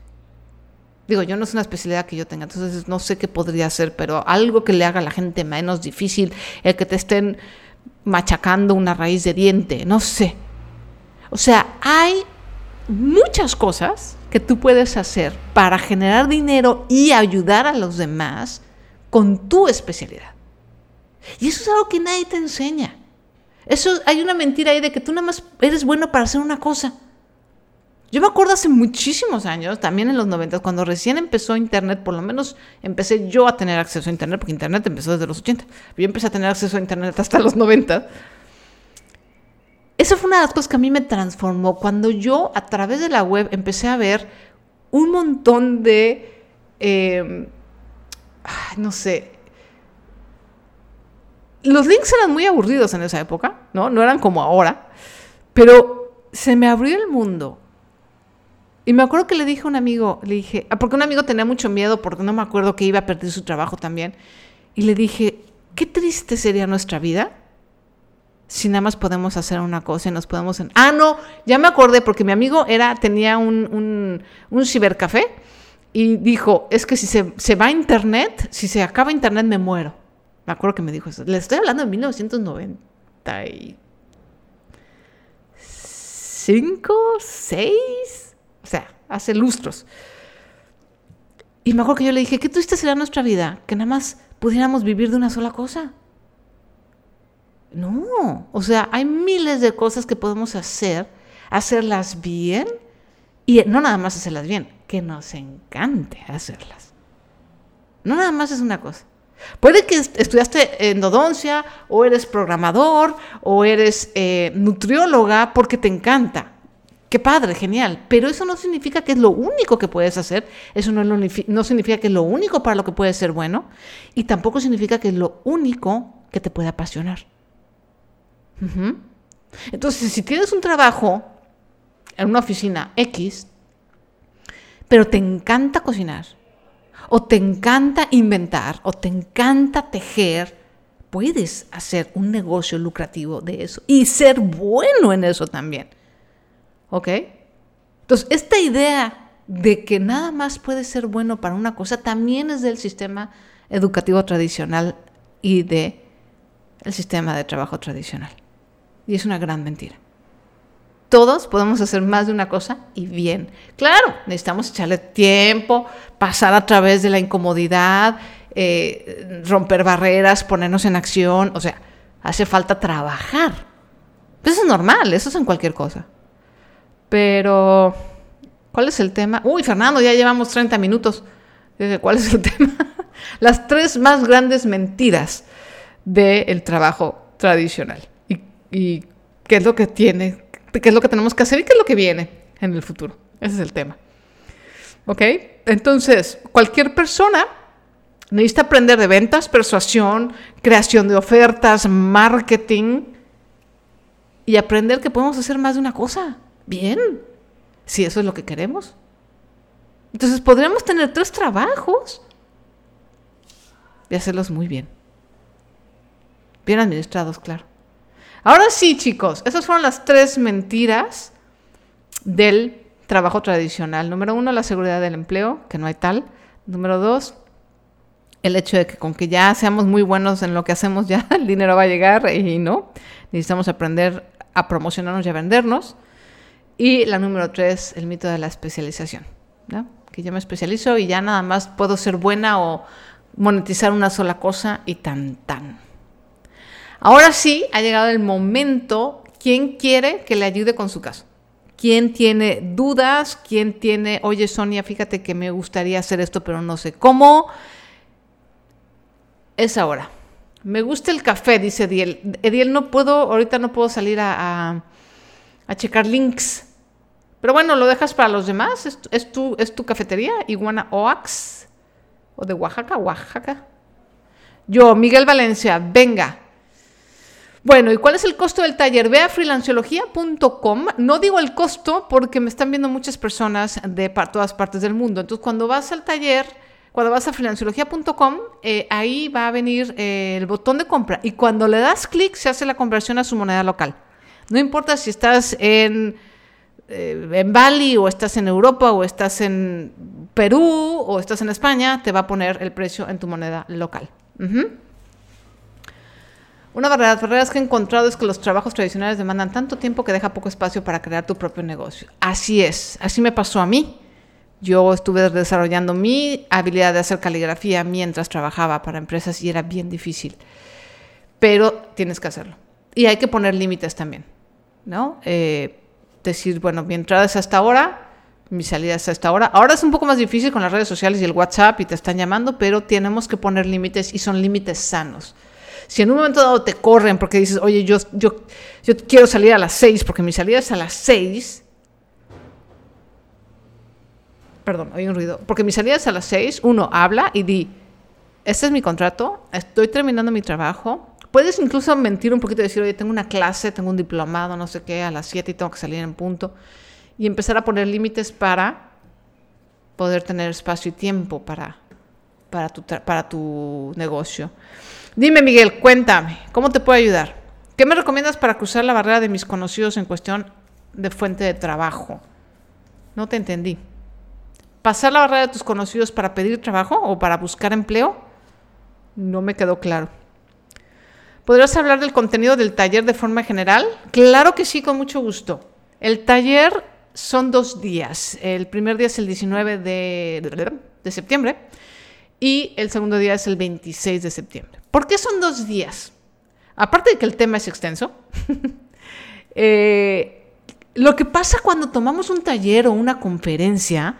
[SPEAKER 1] Digo, yo no es una especialidad que yo tenga, entonces no sé qué podría hacer, pero algo que le haga a la gente menos difícil, el que te estén machacando una raíz de diente, no sé. O sea, hay muchas cosas que tú puedes hacer para generar dinero y ayudar a los demás con tu especialidad. Y eso es algo que nadie te enseña. Eso hay una mentira ahí de que tú nada más eres bueno para hacer una cosa. Yo me acuerdo hace muchísimos años, también en los 90, cuando recién empezó Internet, por lo menos empecé yo a tener acceso a Internet, porque Internet empezó desde los 80. Yo empecé a tener acceso a Internet hasta los 90. Esa fue una de las cosas que a mí me transformó. Cuando yo a través de la web empecé a ver un montón de, em, no sé, los links eran muy aburridos en esa época, ¿no? No eran como ahora, pero se me abrió el mundo y me acuerdo que le dije a un amigo, le dije, ah, porque un amigo tenía mucho miedo porque no me acuerdo que iba a perder su trabajo también. Y le dije, qué triste sería nuestra vida si nada más podemos hacer una cosa y nos podemos... Ah, no, ya me acordé porque mi amigo era, tenía un, un, cibercafé y dijo, es que si se, se, va a internet, si se acaba internet me muero. Me acuerdo que me dijo eso. Le estoy hablando de 1995, 6 o sea, hace lustros. Y me acuerdo que yo le dije, qué triste será nuestra vida, que nada más pudiéramos vivir de una sola cosa. No, o sea, hay miles de cosas que podemos hacer, hacerlas bien y no nada más hacerlas bien, que nos encante hacerlas. No nada más es una cosa. Puede que estudiaste endodoncia o eres programador o eres eh, nutrióloga porque te encanta. Qué padre, genial. Pero eso no significa que es lo único que puedes hacer. Eso no, no, significa que es lo único para lo que puedes ser bueno. Y tampoco significa que es lo único que te puede apasionar. Entonces, si tienes un trabajo en una oficina X, pero te encanta cocinar, o te encanta inventar, o te encanta tejer, puedes hacer un negocio lucrativo de eso y ser bueno en eso también. ¿Ok? Entonces, esta idea de que nada más puede ser bueno para una cosa también es del sistema educativo tradicional y el sistema de trabajo tradicional. Y es una gran mentira. Todos podemos hacer más de una cosa y bien. Claro, necesitamos echarle tiempo, pasar a través de la incomodidad, eh, romper barreras, ponernos en acción. O sea, hace falta trabajar. Eso es normal, eso es en cualquier cosa. Pero, ¿cuál es el tema? Uy, Fernando, ya llevamos 30 minutos. ¿Cuál es el tema? Las tres más grandes mentiras del trabajo tradicional. Y, qué es lo que tiene, qué es lo que tenemos que hacer y qué es lo que viene en el futuro. Ese es el tema. ¿Ok? Entonces, cualquier persona necesita aprender de ventas, persuasión, creación de ofertas, marketing y aprender que podemos hacer más de una cosa. Bien, si eso es lo que queremos. Entonces podríamos tener tres trabajos y hacerlos muy bien. Bien administrados, claro. Ahora sí, chicos, esas fueron las tres mentiras del trabajo tradicional. Número uno, la seguridad del empleo, que no hay tal. Número dos, el hecho de que con que ya seamos muy buenos en lo que hacemos, ya el dinero va a llegar y no. Necesitamos aprender a promocionarnos y a vendernos. Y la número tres, el mito de la especialización, que yo me especializo y ya nada más puedo ser buena o monetizar una sola cosa y tan tan. Ahora sí, ha llegado el momento, ¿quién quiere que le ayude con su caso? ¿Quién tiene dudas? ¿Quién tiene, oye Sonia, fíjate que me gustaría hacer esto, pero no sé cómo? Es ahora. Me gusta el café, dice Ediel. Ediel, no puedo, ahorita no puedo salir a checar links. Pero bueno, lo dejas para los demás. Es, tu, es tu cafetería, Iguana Oax, o de Oaxaca, Oaxaca. Yo, Miguel Valencia, venga. Bueno, ¿y cuál es el costo del taller? Ve a freelanciología.com. No digo el costo porque me están viendo muchas personas de todas partes del mundo. Entonces, cuando vas al taller, cuando vas a freelanciología.com, eh, ahí va a venir eh, el botón de compra. Y cuando le das clic, se hace la conversión a su moneda local. No importa si estás en, eh, en Bali o estás en Europa o estás en Perú o estás en España, te va a poner el precio en tu moneda local. Una de las barreras que he encontrado es que los trabajos tradicionales demandan tanto tiempo que deja poco espacio para crear tu propio negocio. Así es, así me pasó a mí. Yo estuve desarrollando mi habilidad de hacer caligrafía mientras trabajaba para empresas y era bien difícil. Pero tienes que hacerlo. Y hay que poner límites también, ¿no? Eh, decir, bueno, mi entrada es hasta ahora, mi salida es hasta ahora. Ahora es un poco más difícil con las redes sociales y el WhatsApp y te están llamando, pero tenemos que poner límites y son límites sanos. Si en un momento dado te corren porque dices, oye, yo, yo, yo quiero salir a las 6 porque mi salida es a las 6, perdón, hay un ruido, porque mi salida es a las 6, uno habla y di, este es mi contrato, estoy terminando mi trabajo. Puedes incluso mentir un poquito y decir, oye, tengo una clase, tengo un diplomado, no sé qué, a las 7 y tengo que salir en punto. Y empezar a poner límites para poder tener espacio y tiempo para, para, tu, para tu negocio. Dime, Miguel, cuéntame, ¿cómo te puedo ayudar? ¿Qué me recomiendas para cruzar la barrera de mis conocidos en cuestión de fuente de trabajo? No te entendí pasar la barrera de tus conocidos para pedir trabajo o para buscar empleo? No me quedó claro. ¿Podrías hablar del contenido del taller de forma general? Claro que sí, con mucho gusto. El taller son dos días. El primer día es el 19 de, de septiembre y el segundo día es el 26 de septiembre. ¿Por qué son dos días? Aparte de que el tema es extenso, eh, lo que pasa cuando tomamos un taller o una conferencia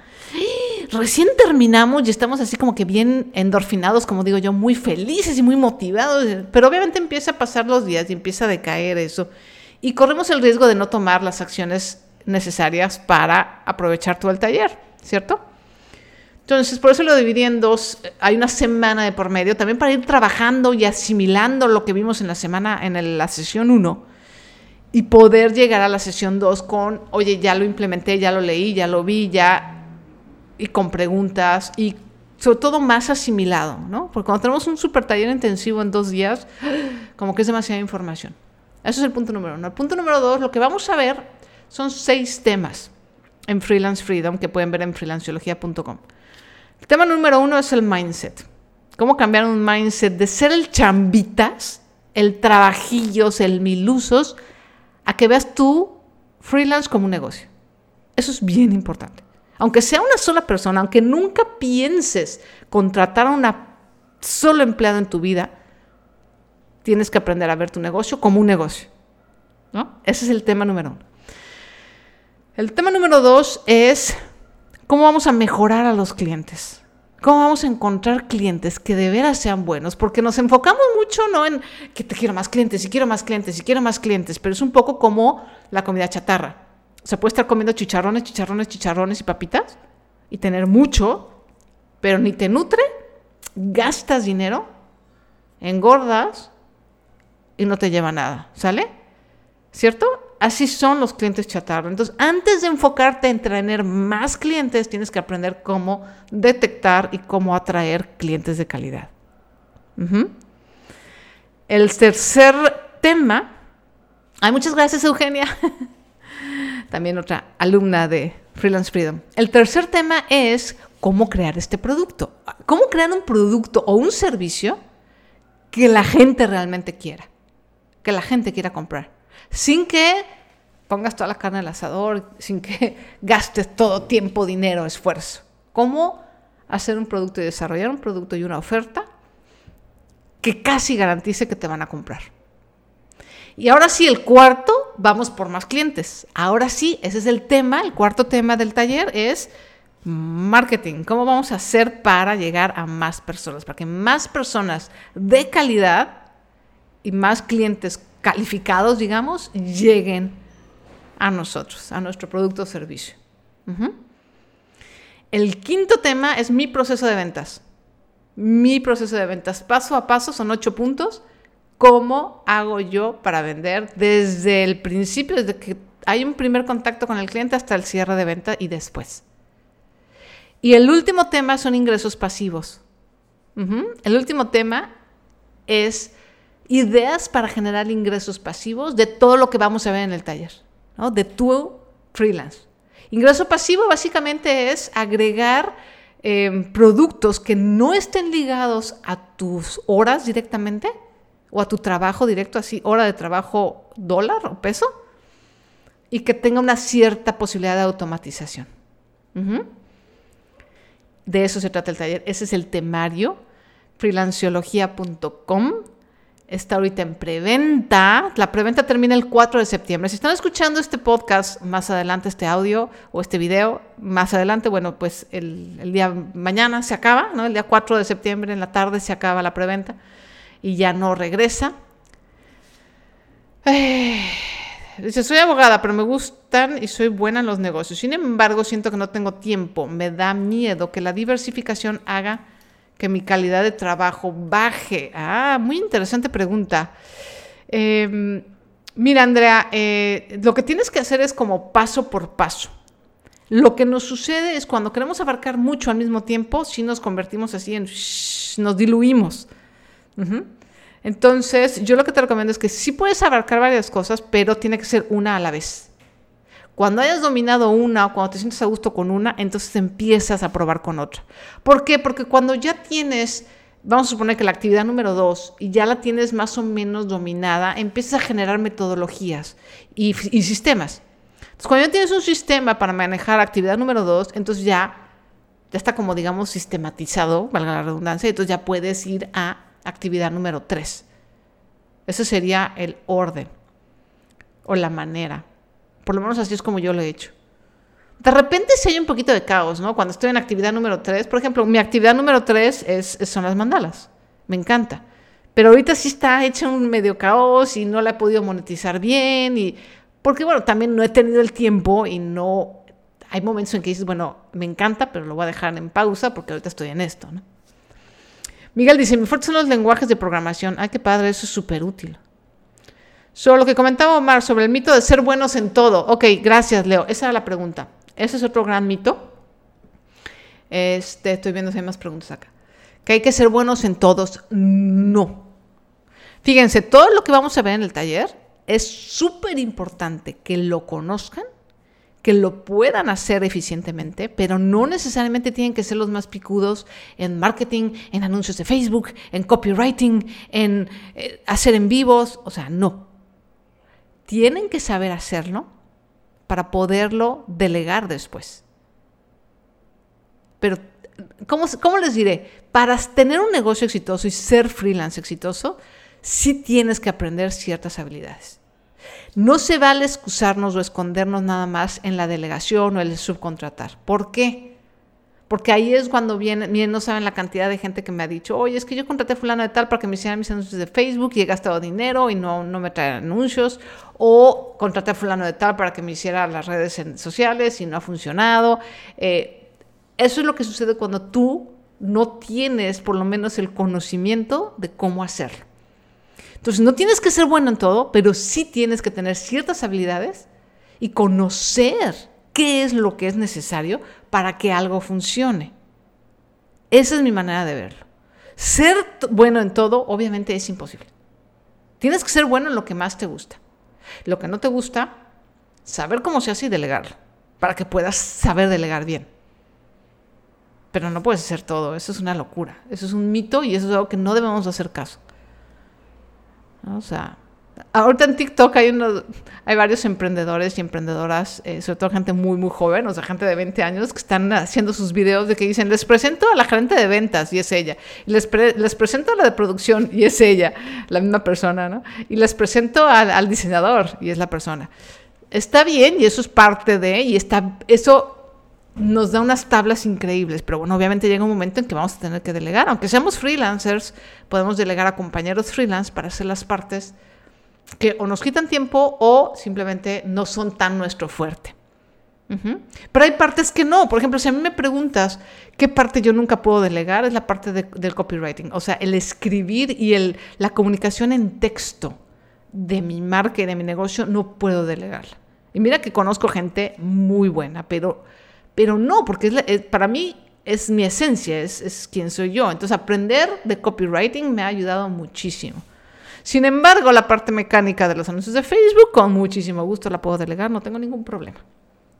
[SPEAKER 1] recién terminamos y estamos así como que bien endorfinados, como digo yo, muy felices y muy motivados, pero obviamente empieza a pasar los días y empieza a decaer eso. Y corremos el riesgo de no tomar las acciones necesarias para aprovechar todo el taller, ¿cierto? Entonces, por eso lo dividí en dos. Hay una semana de por medio, también para ir trabajando y asimilando lo que vimos en la semana, en la sesión 1, y poder llegar a la sesión 2 con, oye, ya lo implementé, ya lo leí, ya lo vi, ya y con preguntas y sobre todo más asimilado, ¿no? Porque cuando tenemos un super taller intensivo en dos días, como que es demasiada información. Eso es el punto número uno. El punto número dos, lo que vamos a ver son seis temas en Freelance Freedom que pueden ver en freelanciología.com. El tema número uno es el mindset. Cómo cambiar un mindset de ser el chambitas, el trabajillos, el milusos, a que veas tú freelance como un negocio. Eso es bien importante aunque sea una sola persona, aunque nunca pienses contratar a una solo empleado en tu vida, tienes que aprender a ver tu negocio como un negocio. ¿no? Ese es el tema número uno. El tema número dos es cómo vamos a mejorar a los clientes. ¿Cómo vamos a encontrar clientes que de veras sean buenos? Porque nos enfocamos mucho ¿no? en que te quiero más clientes y quiero más clientes y quiero más clientes, pero es un poco como la comida chatarra se puede estar comiendo chicharrones, chicharrones, chicharrones y papitas y tener mucho, pero ni te nutre, gastas dinero, engordas y no te lleva nada, ¿sale? ¿Cierto? Así son los clientes chatarra. Entonces, antes de enfocarte en tener más clientes, tienes que aprender cómo detectar y cómo atraer clientes de calidad. El tercer tema. Ay, muchas gracias, Eugenia. también otra alumna de Freelance Freedom. El tercer tema es cómo crear este producto. Cómo crear un producto o un servicio que la gente realmente quiera, que la gente quiera comprar, sin que pongas toda la carne al asador, sin que gastes todo tiempo, dinero, esfuerzo. ¿Cómo hacer un producto y desarrollar un producto y una oferta que casi garantice que te van a comprar? Y ahora sí, el cuarto, vamos por más clientes. Ahora sí, ese es el tema, el cuarto tema del taller es marketing. ¿Cómo vamos a hacer para llegar a más personas? Para que más personas de calidad y más clientes calificados, digamos, lleguen a nosotros, a nuestro producto o servicio. El quinto tema es mi proceso de ventas. Mi proceso de ventas, paso a paso, son ocho puntos ¿Cómo hago yo para vender desde el principio, desde que hay un primer contacto con el cliente hasta el cierre de venta y después? Y el último tema son ingresos pasivos. El último tema es ideas para generar ingresos pasivos de todo lo que vamos a ver en el taller, ¿no? de tu freelance. Ingreso pasivo básicamente es agregar em, productos que no estén ligados a tus horas directamente, o a tu trabajo directo, así, hora de trabajo dólar o peso, y que tenga una cierta posibilidad de automatización. De eso se trata el taller. Ese es el temario, freelanciología.com. Está ahorita en preventa. La preventa termina el 4 de septiembre. Si están escuchando este podcast más adelante, este audio o este video, más adelante, bueno, pues el, día mañana se acaba, ¿no? El día 4 de septiembre en la tarde se acaba la preventa y ya no regresa. Eh, dice, soy abogada, pero me gustan y soy buena en los negocios. Sin embargo, siento que no tengo tiempo. Me da miedo que la diversificación haga que mi calidad de trabajo baje? Ah, muy interesante pregunta. Em, mira, Andrea, eh, lo que tienes que hacer es como paso por paso. Lo que nos sucede es cuando queremos abarcar mucho al mismo tiempo, si nos convertimos así en, nos diluimos. Entonces, yo lo que te recomiendo es que sí puedes abarcar varias cosas, pero tiene que ser una a la vez. Cuando hayas dominado una o cuando te sientes a gusto con una, entonces empiezas a probar con otra. ¿Por qué? Porque cuando ya tienes, vamos a suponer que la actividad número dos y ya la tienes más o menos dominada, empiezas a generar metodologías y, sistemas. Entonces, cuando ya tienes un sistema para manejar actividad número dos, entonces ya, ya está como, digamos, sistematizado, valga la redundancia, entonces ya puedes ir a actividad número tres. Ese sería el orden o la manera. Por lo menos así es como yo lo he hecho. De repente sí hay un poquito de caos, ¿no? Cuando estoy en actividad número 3, por ejemplo, mi actividad número 3 es, son las mandalas. Me encanta. Pero ahorita sí está hecha un medio caos y no la he podido monetizar bien. Y, porque, bueno, también no he tenido el tiempo y no... Hay momentos en que dices, bueno, me encanta, pero lo voy a dejar en pausa porque ahorita estoy en esto, ¿no? Miguel dice, mi fuerte son los lenguajes de programación. Ay, qué padre, eso es súper útil. Sobre lo que comentaba Omar, sobre el mito de ser buenos en todo. Ok, gracias, Leo. Esa era la pregunta. Ese es otro gran mito. Este, estoy viendo si hay más preguntas acá. Que hay que ser buenos en todos. No. Fíjense, todo lo que vamos a ver en el taller es súper importante que lo conozcan, que lo puedan hacer eficientemente, pero no necesariamente tienen que ser los más picudos en marketing, en anuncios de Facebook, en copywriting, en eh, hacer en vivos. O sea, no tienen que saber hacerlo para poderlo delegar después. Pero, ¿cómo, ¿cómo, les diré? Para tener un negocio exitoso y ser freelance exitoso, sí tienes que aprender ciertas habilidades. No se vale excusarnos o escondernos nada más en la delegación o el subcontratar. ¿Por qué? Porque ahí es cuando vienen, miren, no saben la cantidad de gente que me ha dicho, oye, es que yo contraté a fulano de tal para que me hicieran mis anuncios de Facebook y he gastado dinero y no, no me traen anuncios. O contraté a fulano de tal para que me hiciera las redes sociales y no ha funcionado. Eh, eso es lo que sucede cuando tú no tienes por lo menos el conocimiento de cómo hacerlo. Entonces, no tienes que ser bueno en todo, pero sí tienes que tener ciertas habilidades y conocer qué es lo que es necesario para que algo funcione. Esa es mi manera de verlo. Ser bueno en todo obviamente es imposible. Tienes que ser bueno en lo que más te gusta. Lo que no te gusta, saber cómo se hace y delegarlo, para que puedas saber delegar bien. Pero no puedes hacer todo, eso es una locura, eso es un mito y eso es algo que no debemos hacer caso. O sea, Ahorita en TikTok hay, unos, hay varios emprendedores y emprendedoras, eh, sobre todo gente muy, muy joven, o sea, gente de 20 años, que están haciendo sus videos de que dicen, les presento a la gerente de ventas y es ella, y les, les presento a la de producción y es ella, la misma persona, ¿no? Y les presento al, al diseñador y es la persona. Está bien y eso es parte de, y está, eso nos da unas tablas increíbles, pero bueno, obviamente llega un momento en que vamos a tener que delegar, aunque seamos freelancers, podemos delegar a compañeros freelance para hacer las partes que o nos quitan tiempo o simplemente no son tan nuestro fuerte. Pero hay partes que no. Por ejemplo, si a mí me preguntas qué parte yo nunca puedo delegar, es la parte del copywriting. O sea, el escribir y el, la comunicación en texto de mi marca y de mi negocio no puedo delegarla. Y mira que conozco gente muy buena, pero, pero no, porque para mí es mi esencia, es, es quien soy yo. Entonces, aprender de copywriting me ha ayudado muchísimo. Sin embargo, la parte mecánica de los anuncios de Facebook, con muchísimo gusto la puedo delegar, no tengo ningún problema.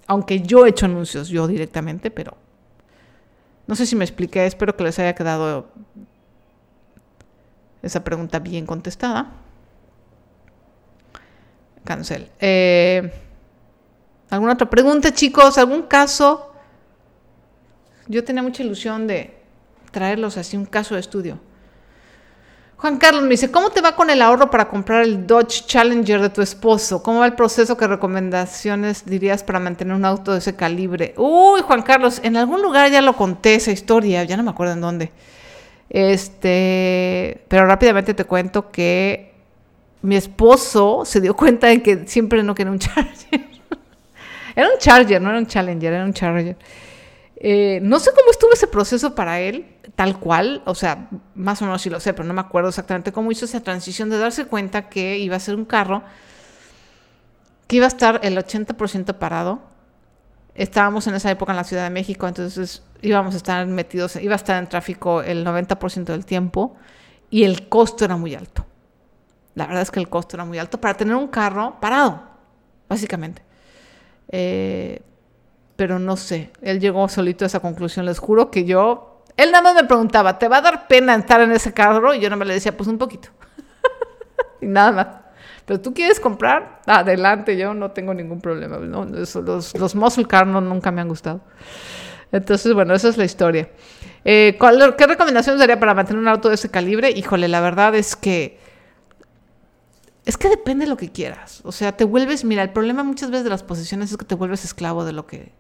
[SPEAKER 1] Aunque yo he hecho anuncios yo directamente, pero no sé si me expliqué, espero que les haya quedado esa pregunta bien contestada. Cancel. Eh, ¿Alguna otra pregunta, chicos? ¿Algún caso? Yo tenía mucha ilusión de traerlos así, un caso de estudio. Juan Carlos me dice, ¿cómo te va con el ahorro para comprar el Dodge Challenger de tu esposo? ¿Cómo va el proceso? ¿Qué recomendaciones dirías para mantener un auto de ese calibre? Uy, Juan Carlos, en algún lugar ya lo conté esa historia, ya no me acuerdo en dónde. Este, pero rápidamente te cuento que mi esposo se dio cuenta de que siempre no quería un Charger. Era un Charger, no era un Challenger, era un Charger. Eh, no sé cómo estuvo ese proceso para él, tal cual, o sea, más o menos sí lo sé, pero no me acuerdo exactamente cómo hizo esa transición de darse cuenta que iba a ser un carro que iba a estar el 80% parado. Estábamos en esa época en la Ciudad de México, entonces íbamos a estar metidos, iba a estar en tráfico el 90% del tiempo y el costo era muy alto. La verdad es que el costo era muy alto para tener un carro parado, básicamente. Eh, pero no sé, él llegó solito a esa conclusión, les juro que yo, él nada más me preguntaba, ¿te va a dar pena estar en ese carro? Y yo no me le decía, pues un poquito. y nada más. Pero tú quieres comprar, adelante, yo no tengo ningún problema. los, los muscle cars nunca me han gustado. Entonces, bueno, esa es la historia. Eh, ¿Qué recomendaciones daría para mantener un auto de ese calibre? Híjole, la verdad es que es que depende de lo que quieras. O sea, te vuelves, mira, el problema muchas veces de las posesiones es que te vuelves esclavo de lo que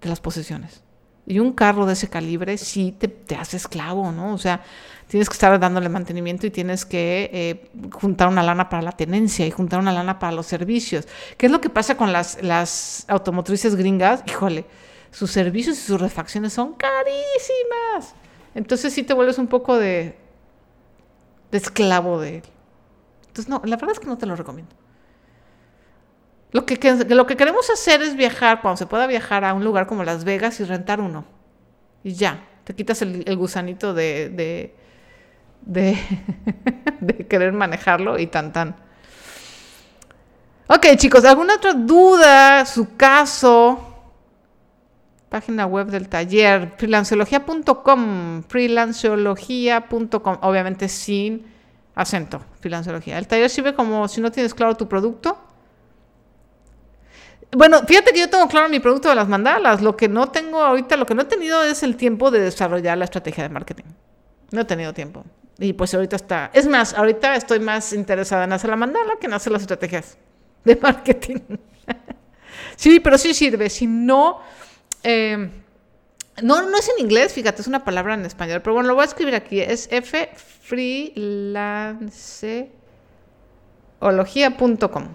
[SPEAKER 1] de las posesiones. Y un carro de ese calibre sí te, te hace esclavo, ¿no? O sea, tienes que estar dándole mantenimiento y tienes que eh, juntar una lana para la tenencia y juntar una lana para los servicios. ¿Qué es lo que pasa con las, las automotrices gringas? Híjole, sus servicios y sus refacciones son carísimas. Entonces sí te vuelves un poco de, de esclavo de él. Entonces, no, la verdad es que no te lo recomiendo. Lo que, lo que queremos hacer es viajar, cuando se pueda viajar a un lugar como Las Vegas y rentar uno. Y ya, te quitas el, gusanito de, de, de, querer manejarlo y tan tan. Ok, chicos, ¿alguna otra duda? Su caso. Página web del taller, freelanceología.com, freelanceología.com, obviamente sin acento, freelanceología. El taller sirve como si no tienes claro tu producto bueno, fíjate que yo tengo claro mi producto de las mandalas. Lo que no tengo ahorita, lo que no he tenido es el tiempo de desarrollar la estrategia de marketing. No he tenido tiempo. Y pues ahorita está. Es más, ahorita estoy más interesada en hacer la mandala que en hacer las estrategias de marketing. sí, pero sí sirve. Si no. Eh, no, no es en inglés, fíjate, es una palabra en español. Pero bueno, lo voy a escribir aquí. Es freelanceología.com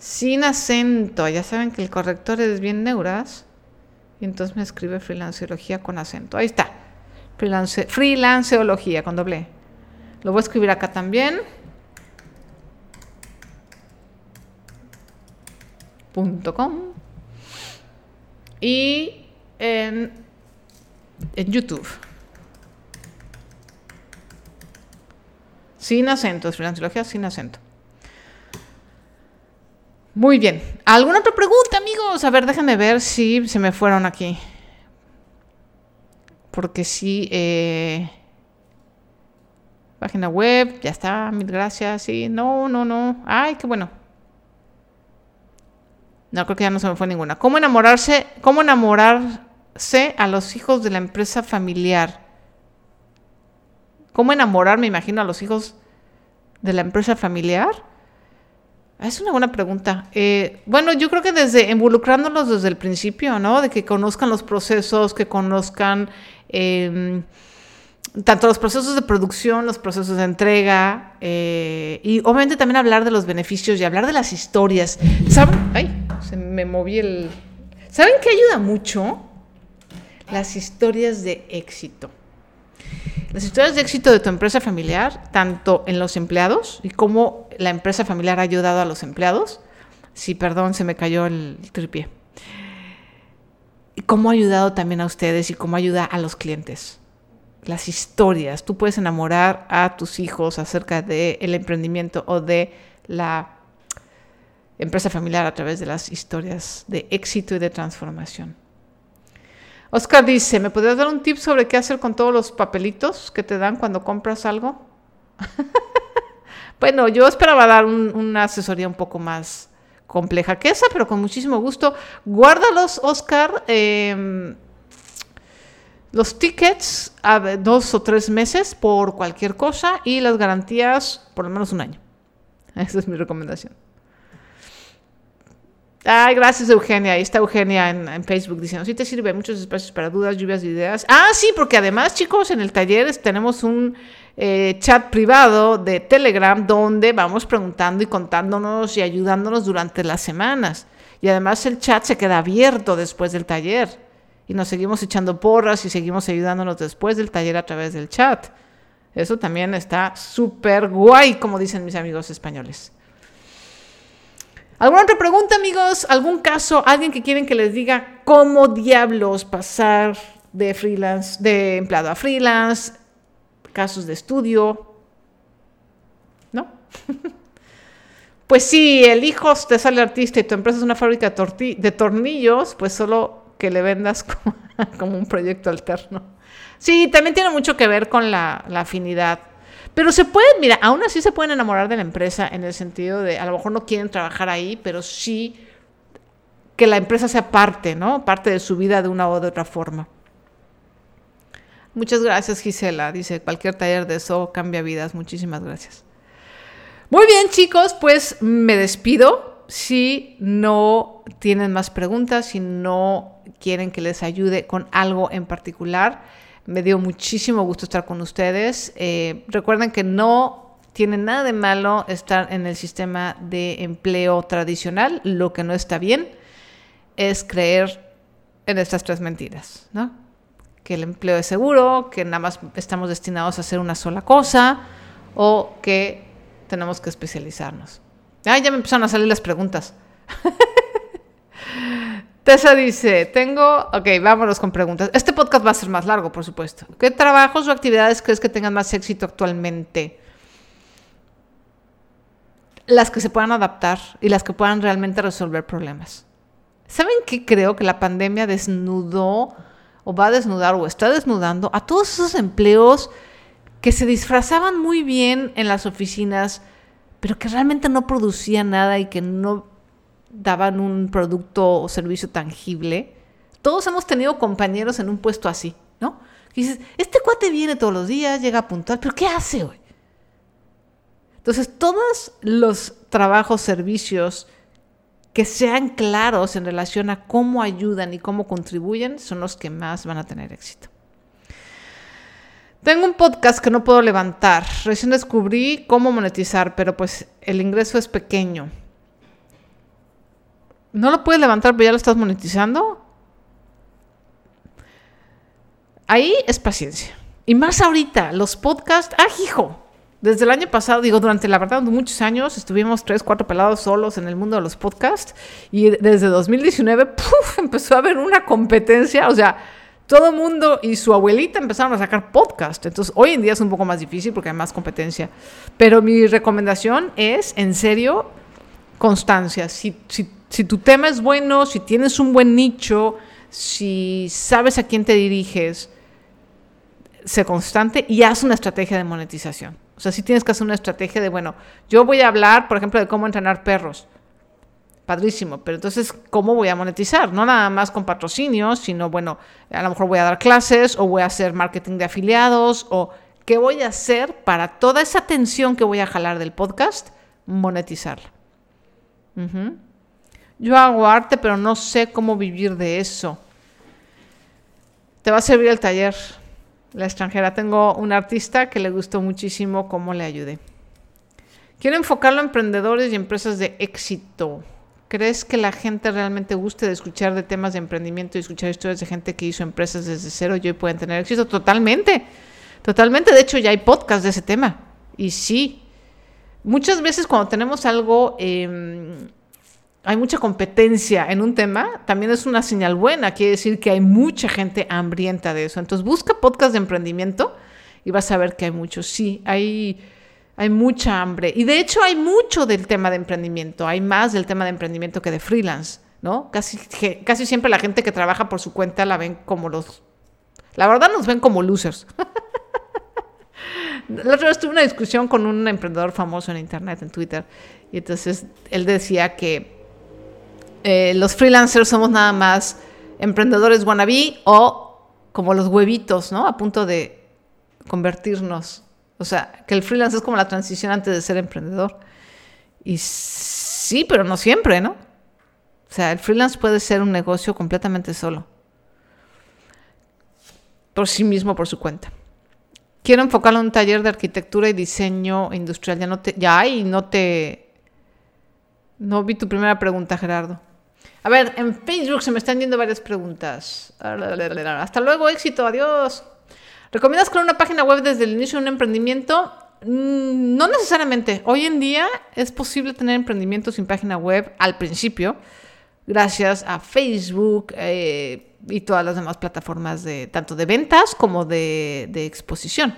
[SPEAKER 1] sin acento. Ya saben que el corrector es bien neuras. Y entonces me escribe freelanceología con acento. Ahí está. Freelance, freelanceología con doble. Lo voy a escribir acá también. Punto com. Y en, en YouTube. Sin acento, freelanceología sin acento. Muy bien. ¿Alguna otra pregunta, amigos? A ver, déjenme ver si se me fueron aquí. Porque sí, eh, página web, ya está, mil gracias. Sí, no, no, no. Ay, qué bueno. No, creo que ya no se me fue ninguna. ¿Cómo enamorarse? ¿Cómo enamorarse a los hijos de la empresa familiar? ¿Cómo enamorar, me imagino, a los hijos de la empresa familiar? Ah, es una buena pregunta. Eh, bueno, yo creo que desde involucrándolos desde el principio, ¿no? De que conozcan los procesos, que conozcan em, tanto los procesos de producción, los procesos de entrega, eh, y obviamente también hablar de los beneficios y hablar de las historias. ¿Saben? Ay, se me moví el. ¿Saben qué ayuda mucho? Las historias de éxito. Las historias de éxito de tu empresa familiar, tanto en los empleados y cómo la empresa familiar ha ayudado a los empleados. Sí, perdón, se me cayó el tripié. Y cómo ha ayudado también a ustedes y cómo ayuda a los clientes. Las historias. Tú puedes enamorar a tus hijos acerca del emprendimiento o de la empresa familiar a través de las historias de éxito y de transformación. Oscar dice, ¿me podrías dar un tip sobre qué hacer con todos los papelitos que te dan cuando compras algo? bueno, yo esperaba dar una asesoría un poco más compleja que esa, pero con muchísimo gusto. Guárdalos, Oscar. Em, Los tickets a dos o tres meses por cualquier cosa y las garantías por lo menos un año. Esa es mi recomendación. Ay, gracias Eugenia. Ahí está Eugenia en, Facebook diciendo, sí te sirve muchos espacios para dudas, lluvias de ideas. Ah, sí, porque además chicos, en el taller tenemos un eh, chat privado de Telegram donde vamos preguntando y contándonos y ayudándonos durante las semanas. Y además el chat se queda abierto después del taller. Y nos seguimos echando porras y seguimos ayudándonos después del taller a través del chat. Eso también está súper guay, como dicen mis amigos españoles. ¿Alguna otra pregunta, amigos? ¿Algún caso? ¿Alguien que quieren que les diga cómo diablos pasar de freelance, de empleado a freelance? Casos de estudio. ¿No? pues sí, el hijo te sale artista y tu empresa es una fábrica de, tornillos, pues solo que le vendas como, un proyecto alterno. Sí, también tiene mucho que ver con la afinidad pero se pueden, mira, aún así se pueden enamorar de la empresa en el sentido de, a lo mejor no quieren trabajar ahí, pero sí que la empresa sea parte, ¿no? Parte de su vida de una u otra forma. Muchas gracias, Gisela. Dice, cualquier taller de eso cambia vidas. Muchísimas gracias. Muy bien, chicos, pues me despido. Si no tienen más preguntas, si no quieren que les ayude con algo en particular, me dio muchísimo gusto estar con ustedes. Eh, recuerden que no tiene nada de malo estar en el sistema de empleo tradicional. Lo que no está bien es creer en estas tres mentiras, ¿no? Que el empleo es seguro, que nada más estamos destinados a hacer una sola cosa o que tenemos que especializarnos. Ah, ya me empezaron a salir las preguntas. Tessa dice, tengo, ok, vámonos con preguntas. Este podcast va a ser más largo, por supuesto. ¿Qué trabajos o actividades crees que tengan más éxito actualmente? Las que se puedan adaptar y las que puedan realmente resolver problemas. ¿Saben qué creo que la pandemia desnudó o va a desnudar o está desnudando a todos esos empleos que se disfrazaban muy bien en las oficinas, pero que realmente no producían nada y que no daban un producto o servicio tangible. Todos hemos tenido compañeros en un puesto así, ¿no? Dices, este cuate viene todos los días, llega puntual, pero ¿qué hace hoy? Entonces, todos los trabajos, servicios que sean claros en relación a cómo ayudan y cómo contribuyen son los que más van a tener éxito. Tengo un podcast que no puedo levantar. Recién descubrí cómo monetizar, pero pues el ingreso es pequeño. ¿No lo puedes levantar, pero ya lo estás monetizando? Ahí es paciencia. Y más ahorita, los podcasts, ¡ah, hijo! Desde el año pasado, digo, durante la verdad, muchos años, estuvimos tres, cuatro pelados solos en el mundo de los podcasts. Y desde 2019, ¡puf! empezó a haber una competencia. O sea, todo mundo y su abuelita empezaron a sacar podcast. Entonces, hoy en día es un poco más difícil porque hay más competencia. Pero mi recomendación es, en serio, constancia. Si, si tu tema es bueno, si tienes un buen nicho, si sabes a quién te diriges, sé constante y haz una estrategia de monetización. O sea, si tienes que hacer una estrategia de, bueno, yo voy a hablar, por ejemplo, de cómo entrenar perros. Padrísimo, pero entonces, ¿cómo voy a monetizar? No nada más con patrocinios, sino, bueno, a lo mejor voy a dar clases o voy a hacer marketing de afiliados o qué voy a hacer para toda esa atención que voy a jalar del podcast, monetizarla. Yo hago arte, pero no sé cómo vivir de eso. Te va a servir el taller, la extranjera. Tengo un artista que le gustó muchísimo cómo le ayudé. Quiero enfocarlo a emprendedores y empresas de éxito. ¿Crees que la gente realmente guste de escuchar de temas de emprendimiento y escuchar historias de gente que hizo empresas desde cero y hoy pueden tener éxito? Totalmente, totalmente. De hecho, ya hay podcasts de ese tema. Y sí, muchas veces cuando tenemos algo... Em, hay mucha competencia en un tema, también es una señal buena. Quiere decir que hay mucha gente hambrienta de eso. Entonces busca podcast de emprendimiento y vas a ver que hay muchos. Sí, hay, hay mucha hambre. Y de hecho hay mucho del tema de emprendimiento. Hay más del tema de emprendimiento que de freelance, ¿no? Casi, casi siempre la gente que trabaja por su cuenta la ven como los... La verdad nos ven como losers. La otra vez tuve una discusión con un emprendedor famoso en internet, en Twitter, y entonces él decía que eh, los freelancers somos nada más emprendedores wannabe o como los huevitos, ¿no? A punto de convertirnos. O sea, que el freelance es como la transición antes de ser emprendedor. Y sí, pero no siempre, ¿no? O sea, el freelance puede ser un negocio completamente solo. Por sí mismo, por su cuenta. Quiero enfocarlo en un taller de arquitectura y diseño industrial. Ya no te, ya hay, no te. No vi tu primera pregunta, Gerardo. A ver, en Facebook se me están yendo varias preguntas. Hasta luego, éxito, adiós. ¿Recomiendas crear una página web desde el inicio de un emprendimiento? Mm, no necesariamente. Hoy en día es posible tener emprendimiento sin página web al principio, gracias a Facebook eh, y todas las demás plataformas de tanto de ventas como de, exposición.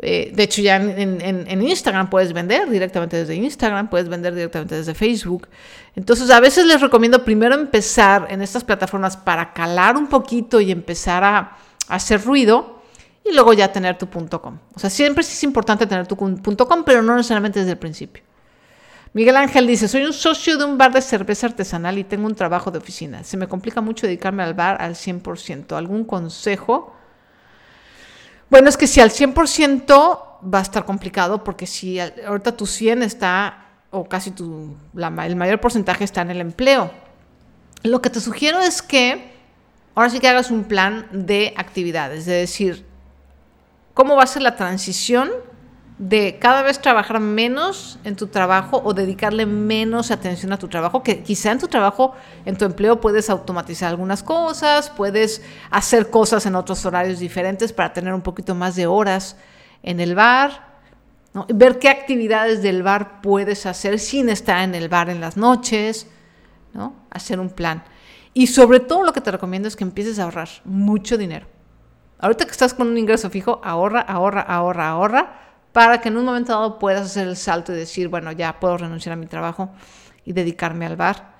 [SPEAKER 1] Eh, de hecho, ya en, Instagram puedes vender directamente desde Instagram, puedes vender directamente desde Facebook. Entonces, a veces les recomiendo primero empezar en estas plataformas para calar un poquito y empezar a hacer ruido y luego ya tener tu .com. O sea, siempre es importante tener tu .com, pero no necesariamente desde el principio. Miguel Ángel dice, soy un socio de un bar de cerveza artesanal y tengo un trabajo de oficina. Se me complica mucho dedicarme al bar al 100%. ¿Algún consejo? Bueno, es que si al 100% va a estar complicado porque si ahorita tu 100 está, o casi tu, el mayor porcentaje está en el empleo. Lo que te sugiero es que ahora sí que hagas un plan de actividades, de decir, cómo va a ser la transición de cada vez trabajar menos en tu trabajo o dedicarle menos atención a tu trabajo, que quizá en tu trabajo, en tu empleo puedes automatizar algunas cosas, puedes hacer cosas en otros horarios diferentes para tener un poquito más de horas en el bar, ver qué actividades del bar puedes hacer sin estar en el bar en las noches, ¿no? hacer un plan. Y sobre todo lo que te recomiendo es que empieces a ahorrar mucho dinero. Ahorita que estás con un ingreso fijo, ahorra, ahorra, ahorra, ahorra, para que en un momento dado puedas hacer el salto y decir, bueno, ya puedo renunciar a mi trabajo y dedicarme al bar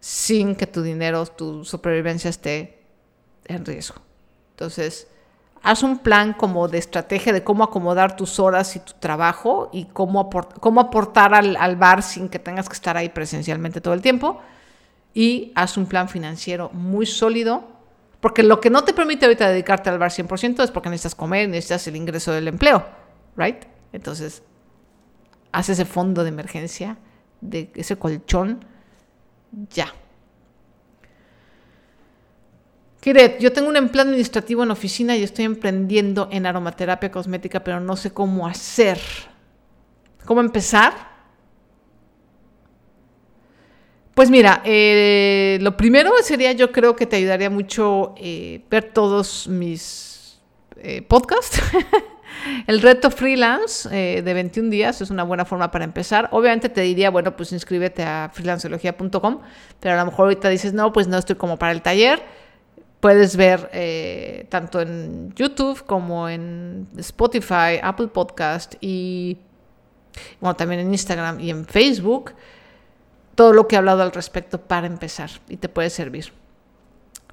[SPEAKER 1] sin que tu dinero, tu supervivencia esté en riesgo. Entonces, haz un plan como de estrategia de cómo acomodar tus horas y tu trabajo y cómo, cómo aportar al, al, bar sin que tengas que estar ahí presencialmente todo el tiempo. Y haz un plan financiero muy sólido porque lo que no te permite ahorita dedicarte al bar 100% es porque necesitas comer, necesitas el ingreso del empleo, ¿right? Entonces, haz ese fondo de emergencia, de ese colchón, ya. Kiret, yo tengo un empleo administrativo en oficina y estoy emprendiendo en aromaterapia cosmética, pero no sé cómo hacer. ¿Cómo empezar? Pues mira, eh, lo primero sería, yo creo que te ayudaría mucho eh, ver todos mis eh, podcasts. El reto freelance de 21 días es una buena forma para empezar. Obviamente te diría, bueno, pues inscríbete a freelanceología.com, pero a lo mejor ahorita dices, no, pues no estoy como para el taller. Puedes ver tanto en YouTube como en Spotify, Apple Podcast y bueno, también en Instagram y en Facebook todo lo que he hablado al respecto para empezar y te puede servir.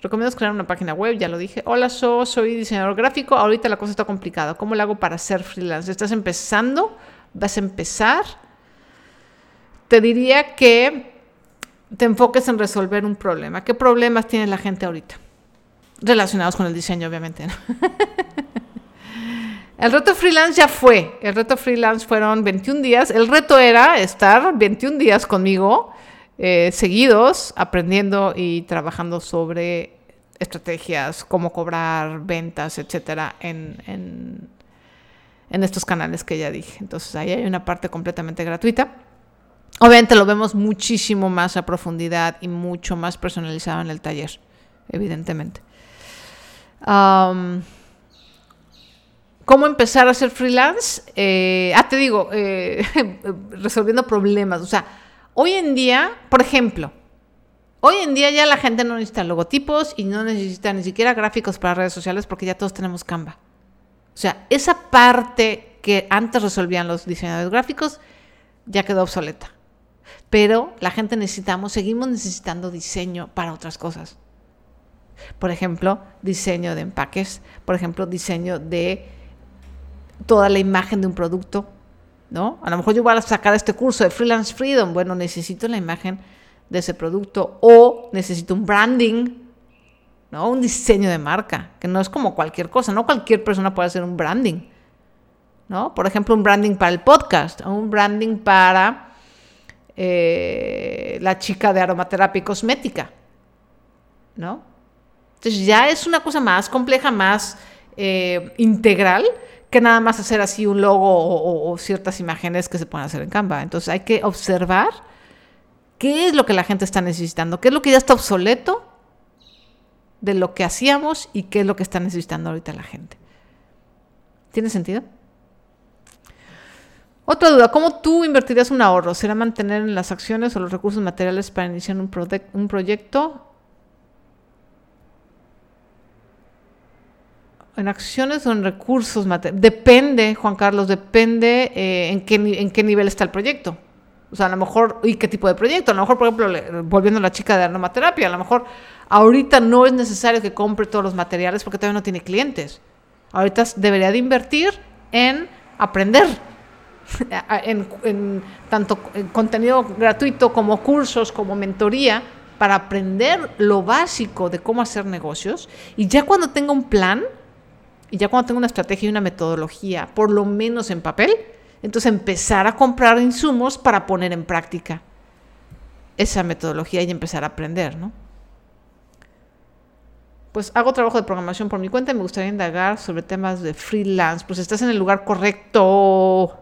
[SPEAKER 1] Recomiendo crear una página web, ya lo dije. Hola, soy diseñador gráfico. Ahorita la cosa está complicada. ¿Cómo lo hago para ser freelance? ¿Estás empezando? ¿Vas a empezar? Te diría que te enfoques en resolver un problema. ¿Qué problemas tiene la gente ahorita? Relacionados con el diseño, obviamente. El reto freelance ya fue. El reto freelance fueron 21 días. El reto era estar 21 días conmigo eh, seguidos aprendiendo y trabajando sobre estrategias, cómo cobrar, ventas, etcétera, en, en, estos canales que ya dije. Entonces ahí hay una parte completamente gratuita. Obviamente lo vemos muchísimo más a profundidad y mucho más personalizado en el taller, evidentemente. ¿Cómo empezar a ser freelance? Eh, ah, te digo, eh, resolviendo problemas. O sea, hoy en día, por ejemplo, hoy en día ya la gente no necesita logotipos y no necesita ni siquiera gráficos para redes sociales porque ya todos tenemos Canva. O sea, esa parte que antes resolvían los diseñadores gráficos ya quedó obsoleta. Pero la gente necesitamos, seguimos necesitando diseño para otras cosas. Por ejemplo, diseño de empaques, por ejemplo, diseño de toda la imagen de un producto, ¿no? A lo mejor yo voy a sacar este curso de Freelance Freedom, bueno, necesito la imagen de ese producto o necesito un branding, ¿no? Un diseño de marca, que no es como cualquier cosa, no cualquier persona puede hacer un branding, ¿no? Por ejemplo, un branding para el podcast, o un branding para eh, la chica de aromaterapia y cosmética, ¿no? Entonces ya es una cosa más compleja, más eh, integral, que nada más hacer así un logo o, ciertas imágenes que se pueden hacer en Canva. Entonces hay que observar qué es lo que la gente está necesitando, qué es lo que ya está obsoleto de lo que hacíamos y qué es lo que está necesitando ahorita la gente. ¿Tiene sentido? Otra duda, ¿cómo tú invertirías un ahorro? ¿Será mantener en las acciones o los recursos materiales para iniciar un, un proyecto? ¿En acciones o en recursos materiales? Depende, Juan Carlos, depende eh, en, qué, en qué nivel está el proyecto. O sea, a lo mejor, ¿y qué tipo de proyecto? A lo mejor, por ejemplo, volviendo a la chica de aromaterapia, a lo mejor ahorita no es necesario que compre todos los materiales porque todavía no tiene clientes. Ahorita debería de invertir en aprender, en, en tanto en contenido gratuito como cursos, como mentoría, para aprender lo básico de cómo hacer negocios. Y ya cuando tenga un plan, y ya cuando tenga una estrategia y una metodología, por lo menos en papel, entonces empezar a comprar insumos para poner en práctica esa metodología y empezar a aprender, ¿no? Pues hago trabajo de programación por mi cuenta y me gustaría indagar sobre temas de freelance. Pues estás en el lugar correcto.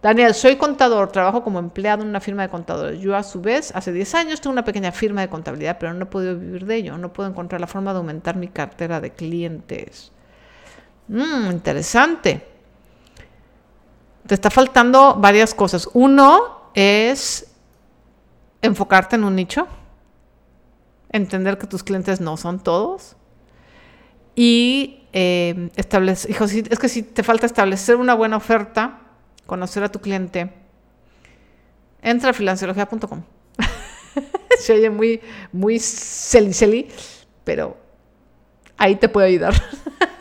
[SPEAKER 1] Daniel, soy contador, trabajo como empleado en una firma de contadores. Yo a su vez, hace 10 años tengo una pequeña firma de contabilidad, pero no he podido vivir de ello. No puedo encontrar la forma de aumentar mi cartera de clientes. Mmm, interesante te está faltando varias cosas. Uno es enfocarte en un nicho, entender que tus clientes no son todos y eh, establecer, hijo, es que si te falta establecer una buena oferta, conocer a tu cliente, entra a financiología.com. Se oye muy, muy celi, pero ahí te puedo ayudar.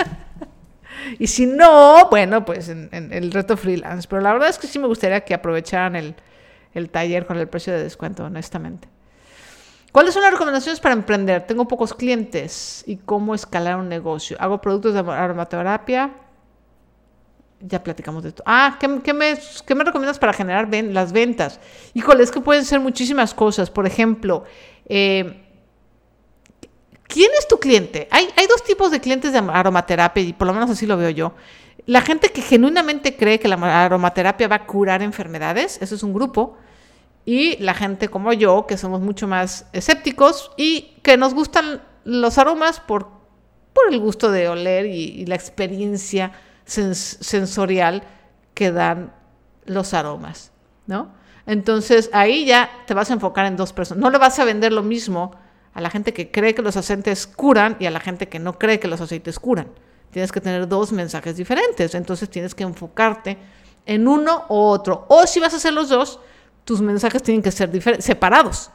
[SPEAKER 1] Y si no, bueno, pues en, el reto freelance. Pero la verdad es que sí me gustaría que aprovecharan el, el taller con el precio de descuento, honestamente. ¿Cuáles son las recomendaciones para emprender? Tengo pocos clientes y cómo escalar un negocio. Hago productos de aromaterapia. Ya platicamos de esto. Ah, ¿qué, me, qué me, recomiendas para generar las ventas? Híjole, es que pueden ser muchísimas cosas. Por ejemplo, eh, ¿Quién es tu cliente? Hay, hay dos tipos de clientes de aromaterapia y por lo menos así lo veo yo. La gente que genuinamente cree que la aromaterapia va a curar enfermedades, eso es un grupo. Y la gente como yo, que somos mucho más escépticos y que nos gustan los aromas por, por el gusto de oler y, la experiencia sensorial que dan los aromas, ¿no? Entonces ahí ya te vas a enfocar en dos personas. No le vas a vender lo mismo a la gente que cree que los aceites curan y a la gente que no cree que los aceites curan. Tienes que tener dos mensajes diferentes, entonces tienes que enfocarte en uno u otro. O si vas a hacer los dos, tus mensajes tienen que ser separados.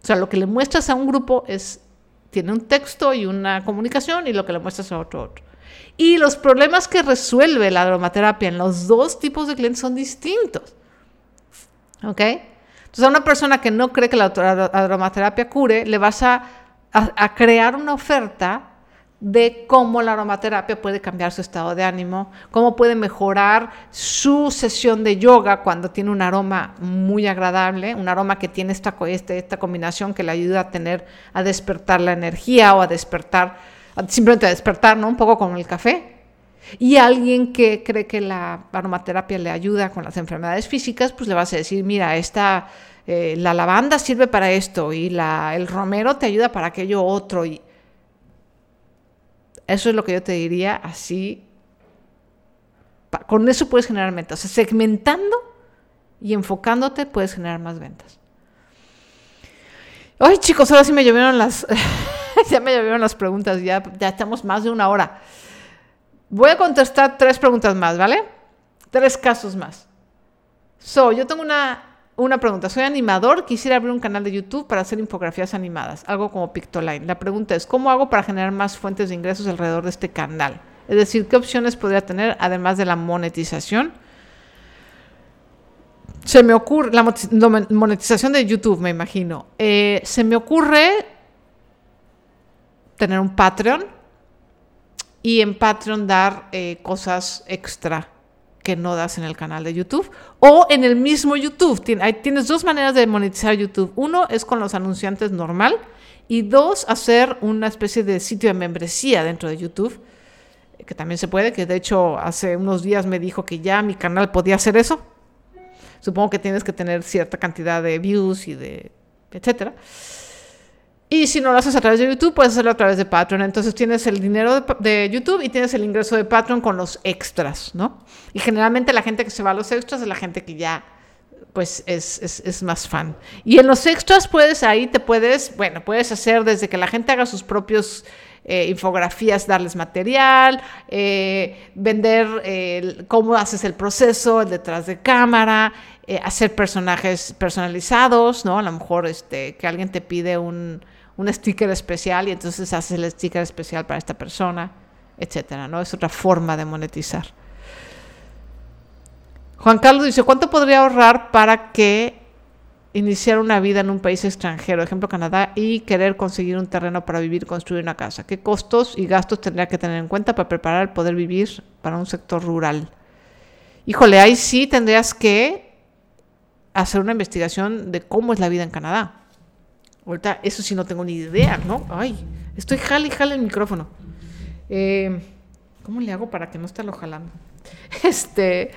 [SPEAKER 1] O sea, lo que le muestras a un grupo es tiene un texto y una comunicación y lo que le muestras a otro otro. Y los problemas que resuelve la aromaterapia en los dos tipos de clientes son distintos. ¿Ok? Entonces, a una persona que no cree que la aromaterapia cure, le vas a, crear una oferta de cómo la aromaterapia puede cambiar su estado de ánimo, cómo puede mejorar su sesión de yoga cuando tiene un aroma muy agradable, un aroma que tiene esta, este, esta combinación que le ayuda a tener, a despertar la energía o a despertar, simplemente a despertar, ¿no? Un poco como el café. Y alguien que cree que la aromaterapia le ayuda con las enfermedades físicas, pues le vas a decir, mira, esta, eh, la lavanda sirve para esto y la, el romero te ayuda para aquello otro. Y eso es lo que yo te diría así. Con eso puedes generar ventas. Segmentando y enfocándote puedes generar más ventas. Ay, chicos, ahora sí me llovieron las. ya me llovieron las preguntas. Ya, ya estamos más de una hora. Voy a contestar tres preguntas más, ¿vale? Tres casos más. So, yo tengo una, una pregunta. Soy animador, quisiera abrir un canal de YouTube para hacer infografías animadas, algo como Pictoline. La pregunta es, ¿cómo hago para generar más fuentes de ingresos alrededor de este canal? Es decir, ¿qué opciones podría tener además de la monetización? Se me ocurre, la monetización de YouTube, me imagino. Eh, se me ocurre tener un Patreon y en Patreon dar eh, cosas extra que no das en el canal de YouTube o en el mismo YouTube. tienes dos maneras de monetizar YouTube. Uno es con los anunciantes normal y dos, hacer una especie de sitio de membresía dentro de YouTube, que también se puede, que de hecho hace unos días me dijo que ya mi canal podía hacer eso. Supongo que tienes que tener cierta cantidad de views y de etcétera. Y si no lo haces a través de YouTube, puedes hacerlo a través de Patreon. Entonces tienes el dinero de, YouTube y tienes el ingreso de Patreon con los extras, ¿no? Y generalmente la gente que se va a los extras es la gente que ya, pues, es, es, más fan. Y en los extras puedes, ahí te puedes, bueno, puedes hacer desde que la gente haga sus propios eh, infografías, darles material, eh, vender eh, cómo haces el proceso, el detrás de cámara, hacer personajes personalizados, ¿no? A lo mejor este, que alguien te pide un un sticker especial y entonces haces el sticker especial para esta persona, etcétera, ¿no? Es otra forma de monetizar. Juan Carlos dice, ¿cuánto podría ahorrar para que iniciar una vida en un país extranjero, ejemplo Canadá, y querer conseguir un terreno para vivir construir una casa? ¿Qué costos y gastos tendría que tener en cuenta para preparar el poder vivir para un sector rural? Híjole, ahí sí tendrías que hacer una investigación de cómo es la vida en Canadá. Ahorita, eso sí no tengo ni idea, ¿no? Ay, estoy jale y jale el micrófono. Eh, ¿Cómo le hago para que no esté lo jalando? Este,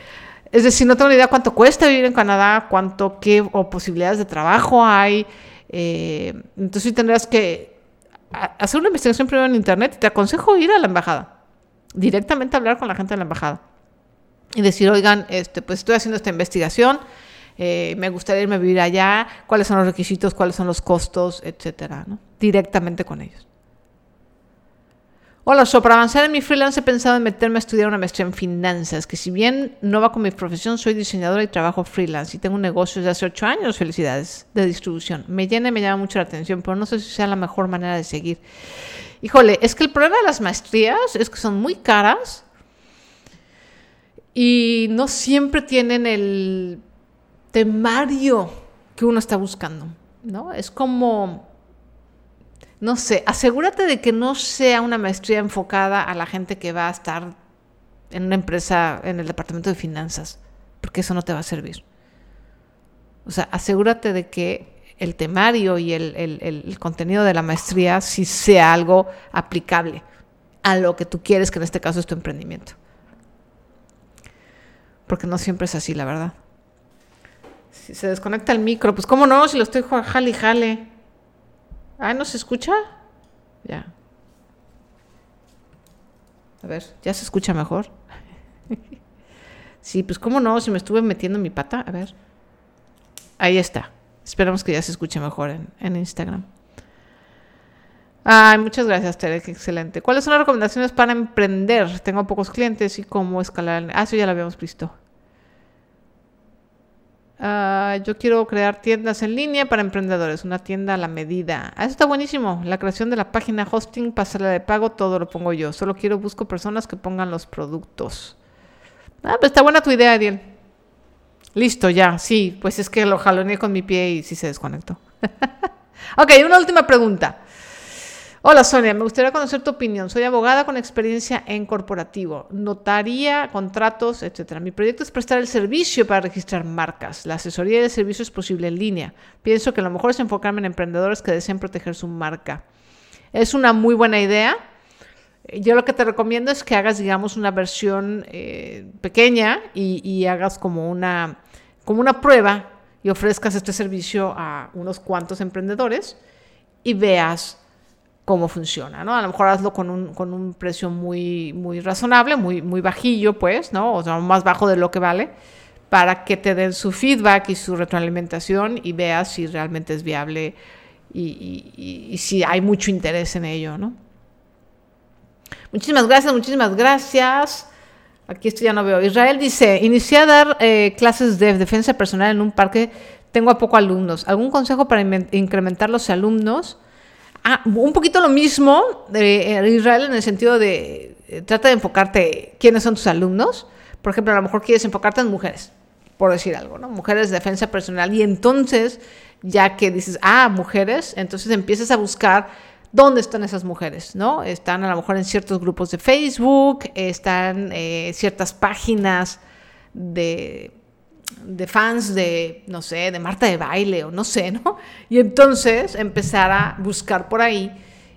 [SPEAKER 1] es decir, no tengo ni idea cuánto cuesta vivir en Canadá, cuánto, qué o posibilidades de trabajo hay. Eh, entonces sí tendrás que hacer una investigación primero en internet y te aconsejo ir a la embajada. Directamente hablar con la gente de la embajada. Y decir, oigan, este, pues estoy haciendo esta investigación eh, me gustaría irme a vivir allá, cuáles son los requisitos, cuáles son los costos, etcétera, ¿no? Directamente con ellos. Hola, so avanzar en mi freelance he pensado en meterme a estudiar una maestría en finanzas, que si bien no va con mi profesión, soy diseñadora y trabajo freelance y tengo un negocio desde hace ocho años, felicidades, de distribución. Me llena y me llama mucho la atención, pero no sé si sea la mejor manera de seguir. Híjole, es que el problema de las maestrías es que son muy caras y no siempre tienen el temario que uno está buscando, ¿no? Es como, no sé, asegúrate de que no sea una maestría enfocada a la gente que va a estar en una empresa en el departamento de finanzas, porque eso no te va a servir. O sea, asegúrate de que el temario y el, el contenido de la maestría sí sea algo aplicable a lo que tú quieres, que en este caso es tu emprendimiento. Porque no siempre es así, la verdad. Si se desconecta el micro, pues cómo no, si lo estoy jale y jale. Ah, ¿no se escucha? Ya. A ver, ¿ya se escucha mejor? sí, pues cómo no, si me estuve metiendo mi pata. A ver. Ahí está. Esperamos que ya se escuche mejor en, Instagram. Ay, muchas gracias, Tere, excelente. ¿Cuáles son las recomendaciones para emprender? Tengo pocos clientes y cómo escalar. Ah, eso ya lo habíamos visto. Ah, yo quiero crear tiendas en línea para emprendedores, una tienda a la medida. Ah, eso está buenísimo. La creación de la página, hosting, pasarela de pago, todo lo pongo yo. Solo quiero busco personas que pongan los productos. Ah, pues está buena tu idea, Ariel. Listo, ya, sí, pues es que lo jaloneé con mi pie y sí se desconectó. ok, una última pregunta. Hola Sonia, me gustaría conocer tu opinión. Soy abogada con experiencia en corporativo, notaría, contratos, etc. Mi proyecto es prestar el servicio para registrar marcas. La asesoría de servicio es posible en línea. Pienso que lo mejor es enfocarme en emprendedores que deseen proteger su marca. Es una muy buena idea. Yo lo que te recomiendo es que hagas, digamos, una versión eh, pequeña y, y hagas como una, como una prueba y ofrezcas este servicio a unos cuantos emprendedores y veas cómo funciona, ¿no? A lo mejor hazlo con un, con un precio muy, muy razonable, muy, muy bajillo, pues, ¿no? O sea, más bajo de lo que vale, para que te den su feedback y su retroalimentación y veas si realmente es viable y, si hay mucho interés en ello, ¿no? Muchísimas gracias, muchísimas gracias. Aquí esto ya no veo. Israel dice, inicié a dar eh, clases de defensa personal en un parque, tengo a poco alumnos. ¿Algún consejo para incrementar los alumnos? Ah, un poquito lo mismo de eh, Israel en el sentido de eh, trata de enfocarte quiénes son tus alumnos. Por ejemplo, a lo mejor quieres enfocarte en mujeres, por decir algo, ¿no? Mujeres de defensa personal. Y entonces, ya que dices, ah, mujeres, entonces empiezas a buscar ¿Dónde están esas mujeres? ¿No? Están a lo mejor en ciertos grupos de Facebook, están eh, ciertas páginas de, de fans de, no sé, de Marta de baile o no sé, ¿no? Y entonces empezar a buscar por ahí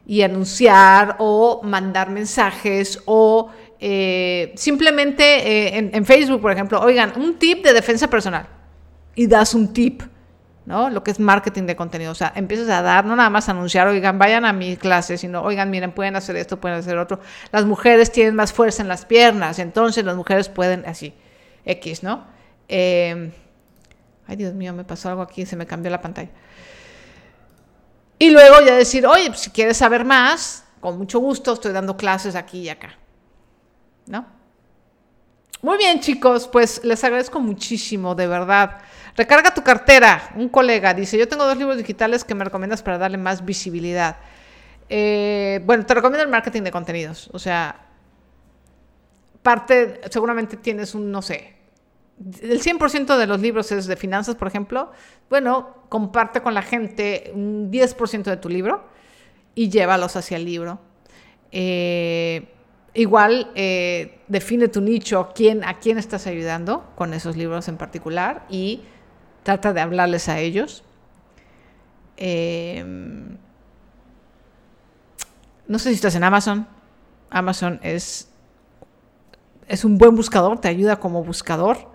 [SPEAKER 1] y anunciar o mandar mensajes o eh, simplemente eh, en, en, Facebook, por ejemplo, oigan, un tip de defensa personal y das un tip, ¿no? Lo que es marketing de contenido, o sea, empiezas a dar, no nada más anunciar, oigan, vayan a mi clase, sino, oigan, miren, pueden hacer esto, pueden hacer otro. Las mujeres tienen más fuerza en las piernas, entonces las mujeres pueden, así, X, ¿no? Eh, ay, Dios mío, me pasó algo aquí, se me cambió la pantalla. Y luego ya decir, oye, pues, si quieres saber más, con mucho gusto estoy dando clases aquí y acá. ¿No? Muy bien, chicos, pues les agradezco muchísimo, de verdad. Recarga tu cartera. Un colega dice, yo tengo dos libros digitales que me recomiendas para darle más visibilidad. Eh, bueno, te recomiendo el marketing de contenidos. O sea, parte, seguramente tienes un, no sé, el 100% de los libros es de finanzas, por ejemplo, bueno, comparte con la gente un 10% de tu libro y llévalos hacia el libro. Eh, igual eh, define tu nicho, quién, a quién estás ayudando con esos libros en particular y trata de hablarles a ellos. Eh, no sé si estás en Amazon. Amazon es, es un buen buscador, te ayuda como buscador.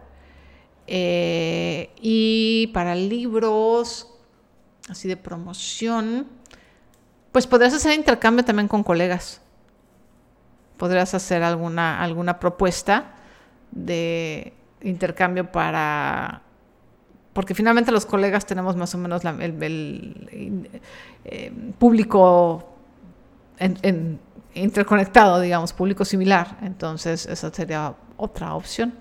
[SPEAKER 1] Eh, y para libros así de promoción, pues podrías hacer intercambio también con colegas. Podrías hacer alguna, alguna propuesta de intercambio para... Porque finalmente los colegas tenemos más o menos el, eh, público interconectado, digamos, público similar. Entonces, esa sería otra opción.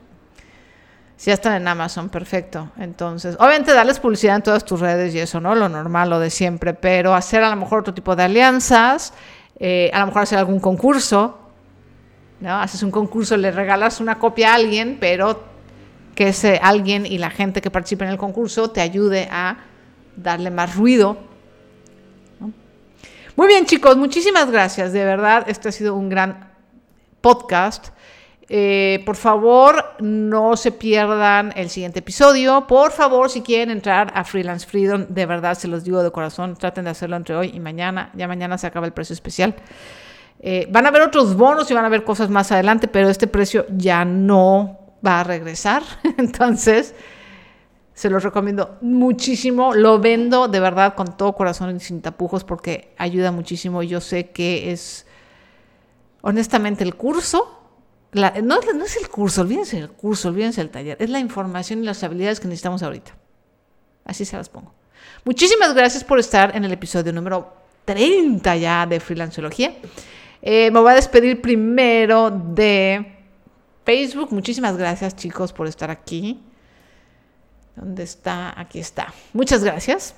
[SPEAKER 1] Si ya están en Amazon, perfecto. Entonces, obviamente darles publicidad en todas tus redes y eso, ¿no? Lo normal, lo de siempre, pero hacer a lo mejor otro tipo de alianzas, eh, a lo mejor hacer algún concurso, ¿no? Haces un concurso, le regalas una copia a alguien, pero que ese alguien y la gente que participe en el concurso te ayude a darle más ruido. Muy bien, chicos, muchísimas gracias. De verdad, este ha sido un gran podcast. Eh, por favor, no se pierdan el siguiente episodio. Por favor, si quieren entrar a Freelance Freedom, de verdad se los digo de corazón, traten de hacerlo entre hoy y mañana. Ya mañana se acaba el precio especial. Eh, van a haber otros bonos y van a haber cosas más adelante, pero este precio ya no va a regresar. Entonces, se los recomiendo muchísimo. Lo vendo de verdad con todo corazón y sin tapujos porque ayuda muchísimo. Yo sé que es, honestamente, el curso no, es el curso, olvídense el curso, olvídense el taller, es la información y las habilidades que necesitamos ahorita. Así se las pongo. Muchísimas gracias por estar en el episodio número 30 ya de Freelanceología. Eh, me voy a despedir primero de Facebook. Muchísimas gracias chicos por estar aquí. ¿Dónde está? Aquí está. Muchas gracias.